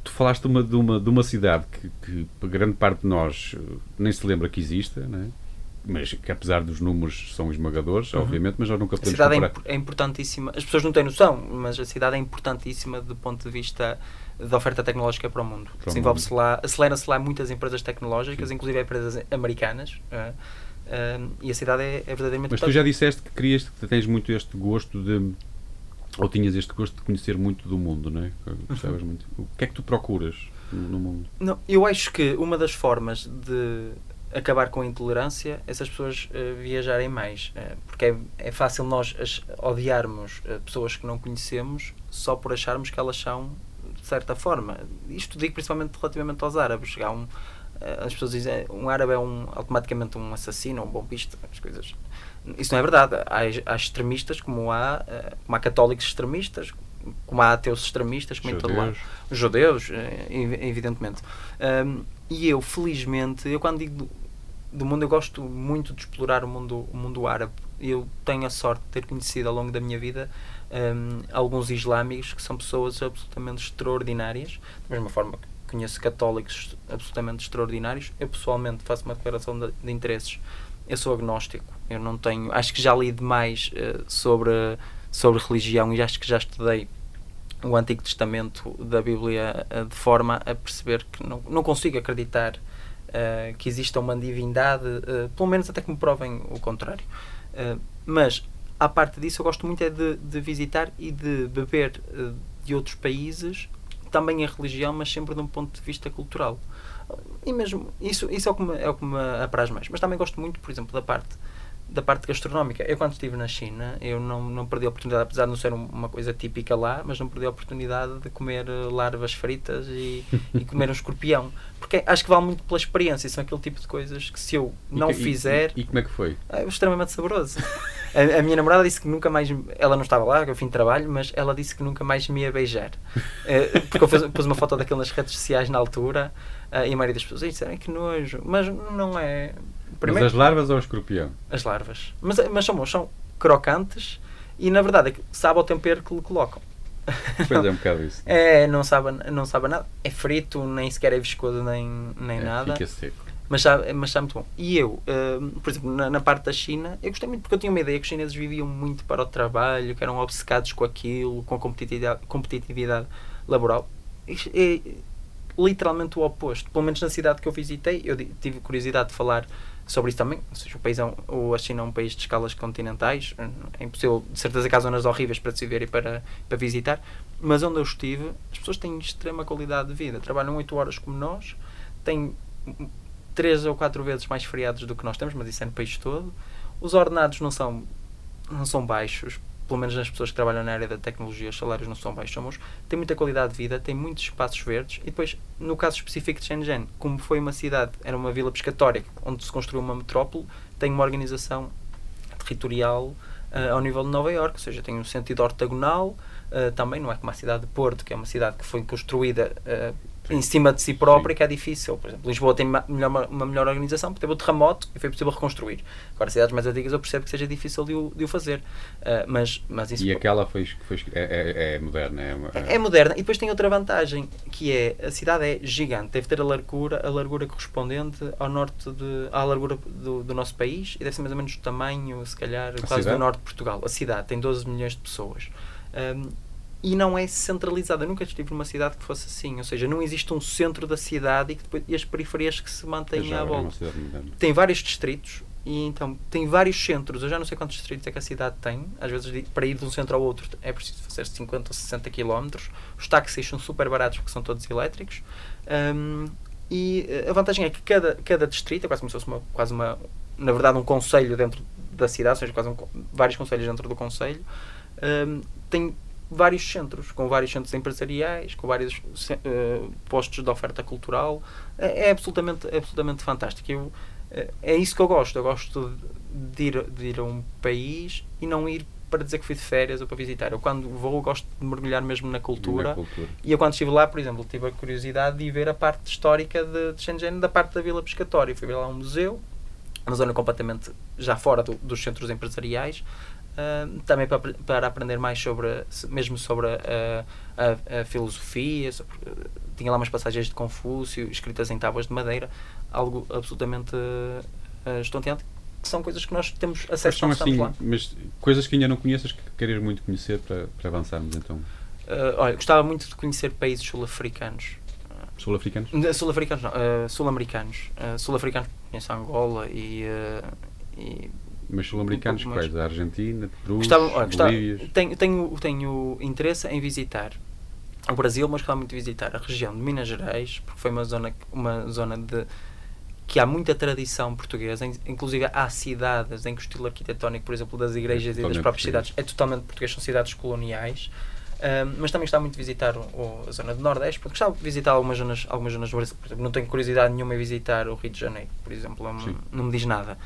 tu falaste de uma, de uma, de uma cidade que, que grande parte de nós nem se lembra que exista, né? Mas que apesar dos números são esmagadores, uhum. obviamente, mas nós nunca podemos A cidade é comparar. é, importantíssima, as pessoas não têm noção, mas a cidade é importantíssima do ponto de vista da oferta tecnológica para o mundo. Desenvolve-se lá, acelera-se lá muitas empresas tecnológicas, Sim. inclusive empresas americanas, uh, uh, e a cidade é, é verdadeiramente... Mas tu já disseste que querias, que tens muito este gosto de ou tinhas este gosto de conhecer muito do mundo, não é? Gostavas muito. O que é que tu procuras no, no mundo? Não, eu acho que uma das formas de acabar com a intolerância é se as pessoas uh, viajarem mais. Uh, porque é, é fácil nós as, odiarmos uh, pessoas que não conhecemos só por acharmos que elas são de certa forma. Isto digo principalmente relativamente aos árabes. Há um, as pessoas dizem um árabe é um, automaticamente um assassino, um bombista, as coisas. Isso não é verdade. Há, há extremistas, como há, como há católicos extremistas, como há ateus extremistas, como judeus. em todo lado. Judeus, evidentemente. Um, e eu, felizmente, eu quando digo do mundo, eu gosto muito de explorar o mundo, o mundo árabe. Eu tenho a sorte de ter conhecido ao longo da minha vida um, alguns islâmicos que são pessoas absolutamente extraordinárias, da mesma forma que conheço católicos absolutamente extraordinários. Eu pessoalmente faço uma declaração de, de interesses. Eu sou agnóstico. Eu não tenho. Acho que já li demais uh, sobre, sobre religião e acho que já estudei o Antigo Testamento da Bíblia uh, de forma a perceber que não, não consigo acreditar uh, que exista uma divindade, uh, pelo menos até que me provem o contrário. mas, à parte disso, eu gosto muito é de, de visitar e de beber de outros países, também a religião, mas sempre de um ponto de vista cultural. E mesmo, isso, isso é, o que me, é o que me apraz mais. Mas também gosto muito, por exemplo, da parte da parte gastronómica. Eu, quando estive na China, eu não, não perdi a oportunidade, apesar de não ser uma coisa típica lá, mas não perdi a oportunidade de comer eh, larvas fritas e, (laughs) e comer um escorpião. Porque acho que vale muito pela experiência. São aquele tipo de coisas que, se eu não e, fizer. E, e, como é que foi? É extremamente saboroso. a, a, minha namorada disse que nunca mais. Ela não estava lá, que eu fim de trabalho, mas ela disse que nunca mais me ia beijar. (laughs) Eh, porque eu pus uma foto daquele nas redes sociais na altura eh, e a maioria das pessoas disseram que nojo. Mas não é Primeiro, Mas as larvas ou o escorpião? As larvas. Mas, mas são bons, são crocantes e na verdade é que sabe ao tempero que lhe colocam. Pois é, um (laughs) bocado isso. É, não sabe, não sabe nada. É frito, nem sequer é viscoso, nem, nem é, nada. Fica seco. Mas sabe, mas muito bom. E eu, uh, por exemplo, na, na, parte da China, eu gostei muito porque eu tinha uma ideia que os chineses viviam muito para o trabalho, que eram obcecados com aquilo, com a competitividade, competitividade laboral. É literalmente o oposto. Pelo menos na cidade que eu visitei, eu tive curiosidade de falar sobre isso também. Ou seja, o país é um, a China é um país de escalas continentais, é impossível, de certeza que há zonas horríveis para se viver e para, para visitar, mas onde eu estive, as pessoas têm extrema qualidade de vida, trabalham 8 horas como nós, têm 3 ou 4 vezes mais feriados do que nós temos, mas isso é no país todo. Os ordenados não são, não são baixos, pelo menos nas pessoas que trabalham na área da tecnologia, os salários não são baixos, somos, tem muita qualidade de vida, tem muitos espaços verdes e depois, no caso específico de Shenzhen, como foi uma cidade, era uma vila pescatória onde se construiu uma metrópole, tem uma organização territorial uh, ao nível de Nova Iorque, ou seja, tem um sentido ortogonal, uh, também não é como a cidade de Porto, que é uma cidade que foi construída uh, em cima de si própria que é difícil. Por exemplo, Lisboa tem uma melhor, uma melhor organização porque teve o terremoto e foi possível reconstruir. Agora, cidades mais antigas eu percebo que seja difícil de o, de o fazer. Uh, mas, mas isso e aquela foi, foi é, é, é moderna? É, é, é, moderna. E depois tem outra vantagem, que é a cidade é gigante. Deve ter a largura, a largura correspondente ao norte de, à largura do, do nosso país e deve ser mais ou menos o tamanho, se calhar, a quase cidade? do norte de Portugal. A cidade tem 12 milhões de pessoas. Um, e não é centralizada. Eu nunca estive numa cidade que fosse assim, ou seja, não existe um centro da cidade e, que depois, e as periferias que se mantêm à volta. Tem vários distritos, e então tem vários centros. Eu já não sei quantos distritos é que a cidade tem. Às vezes, para ir de um centro ao outro, é preciso fazer 50 ou 60 km. Os táxis são super baratos porque são todos elétricos. Um, e a vantagem é que cada, cada distrito, é quase como se fosse uma, quase uma, na verdade, um conselho dentro da cidade, ou seja, quase um, vários conselhos dentro do conselho, um, tem vários centros, com vários centros empresariais, com vários uh, postos de oferta cultural. É, é, absolutamente, é absolutamente fantástico. Eu, é, é isso que eu gosto. Eu gosto de ir, de ir a um país e não ir para dizer que fui de férias ou para visitar. Eu quando vou gosto de mergulhar mesmo na cultura. Na cultura. E eu quando estive lá, por exemplo, tive a curiosidade de ver a parte histórica de, de Shenzhen, da parte da Vila Pescatória. Fui ver lá um museu, uma zona completamente já fora do, dos centros empresariais, uh, também para, para aprender mais sobre, mesmo sobre a, a, a filosofia, sobre, tinha lá umas passagens de Confúcio escritas em tábuas de madeira, algo absolutamente uh, estonteante, que são coisas que nós temos acesso mas assim, lá. Mas coisas que ainda não conheças que queres muito conhecer para, para avançarmos então? Uh, olha, gostava muito de conhecer países sul-africanos. Sul-africanos? Sul-africanos não, uh, sul-americanos. Sul-africanos conheço Angola e, e mas sul-americanos um quais? Da Argentina, Peru, gostava, gostava, tenho, tenho, tenho interesse em visitar o Brasil, mas gostava muito de visitar a região de Minas Gerais, porque foi uma zona, uma zona de que há muita tradição portuguesa, inclusive há cidades em que o estilo arquitetónico, por exemplo, das igrejas é e das próprias português. cidades é totalmente português, são cidades coloniais. Um, mas também gostava muito de visitar o, o, a zona do Nordeste, porque gostava de visitar algumas zonas, algumas zonas do Brasil. Por exemplo, não tenho curiosidade nenhuma em visitar o Rio de Janeiro, por exemplo, não, não me diz nada.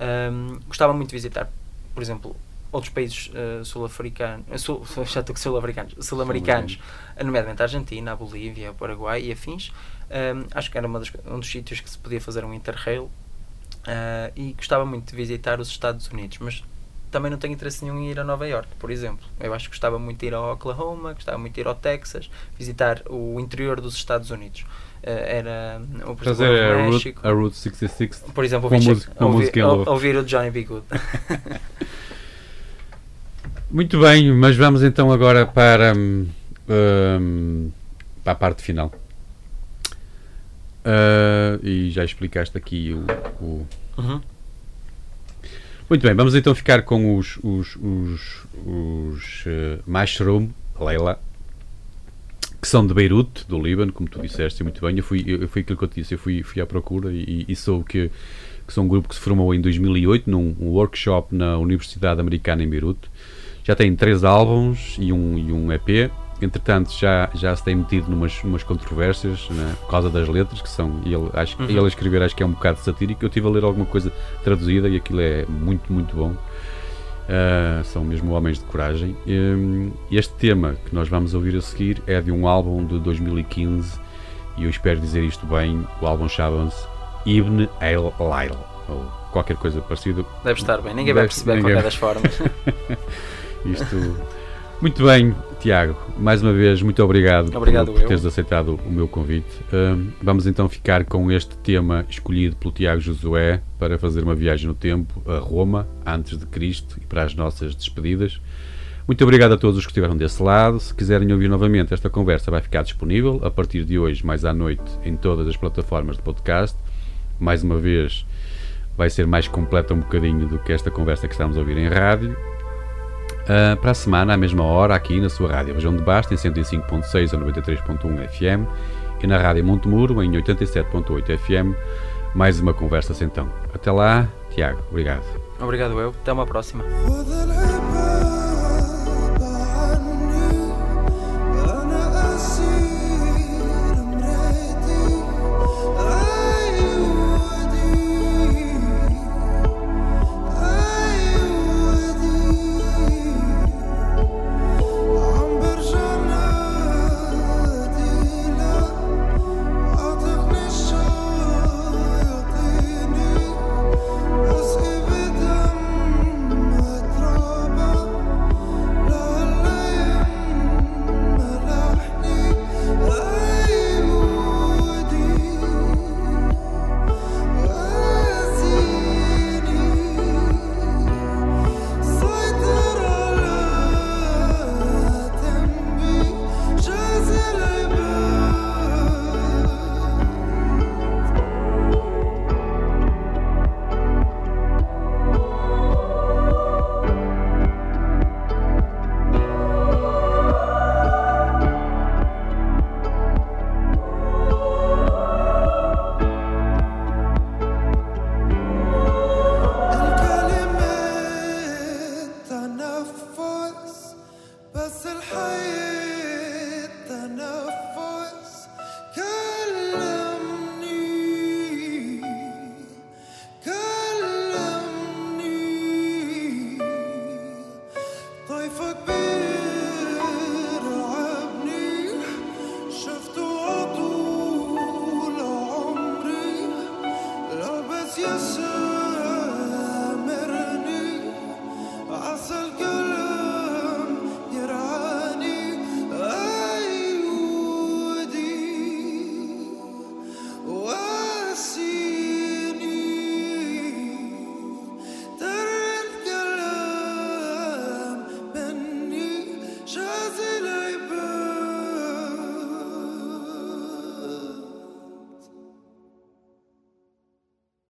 Um, gostava muito de visitar, por exemplo, outros países uh, sul-africanos, uh, sul, (laughs) já estou sul-africanos, sul-americanos, nomeadamente a Argentina, a Bolívia, o Paraguai e afins. Um, acho que era das, um dos sítios que se podia fazer um interrail uh, e gostava muito de visitar os Estados Unidos, mas também não tenho interesse nenhum em ir a Nova York, por exemplo. Eu acho que gostava muito de ir ao Oklahoma, gostava muito de ir ao Texas, visitar o interior dos Estados Unidos. Uh, era o Fazer a Route, a Route 66 por exemplo, ouvir, música, ouvir, ouvir o Johnny B. Good. (laughs) muito bem, mas vamos então agora para, um, hum, para a parte final. Uh, e já explicaste aqui o. o... Uhum. Muito bem, vamos então ficar com os, os, os, os uh, Mushroom, Leila, que são de Beirute, do Líbano, como tu disseste muito bem. Eu fui, eu, fui aquilo que eu te disse, eu fui, fui à procura e, e soube que, que são um grupo que se formou em 2008 num um workshop na Universidade Americana em Beirute. Já tem três álbuns e um, e um EP entretanto já, já se tem metido numas, numas controvérsias né, por causa das letras, que são, ele, acho, uhum. ele a escrever acho que é um bocado satírico, eu estive a ler alguma coisa traduzida e aquilo é muito, muito bom. Uh, são mesmo homens de coragem. Um, este tema que nós vamos ouvir a seguir é de um álbum de 2015 e eu espero dizer isto bem. O álbum chama-se Ibn El Lail ou qualquer coisa parecida. Deve estar bem, ninguém Deve, vai perceber ninguém... qualquer das formas. (laughs) isto muito bem, Tiago, mais uma vez, muito obrigado, obrigado por, por teres aceitado o meu convite. Uh, vamos então ficar com este tema escolhido pelo Tiago Josué para fazer uma viagem no tempo a Roma, antes de Cristo, e para as nossas despedidas. Muito obrigado a todos os que estiveram desse lado. Se quiserem ouvir novamente, esta conversa vai ficar disponível a partir de hoje, mais à noite, em todas as plataformas de podcast. Mais uma vez, vai ser mais completa um bocadinho do que esta conversa que estamos a ouvir em rádio. Uh, para a semana, à mesma hora, aqui na sua rádio Região de Basta, em 105.6 ou 93.1 FM, e na rádio Montemuro, em 87.8 FM, mais uma conversa então. Até lá, Tiago, obrigado. Obrigado eu, até uma próxima.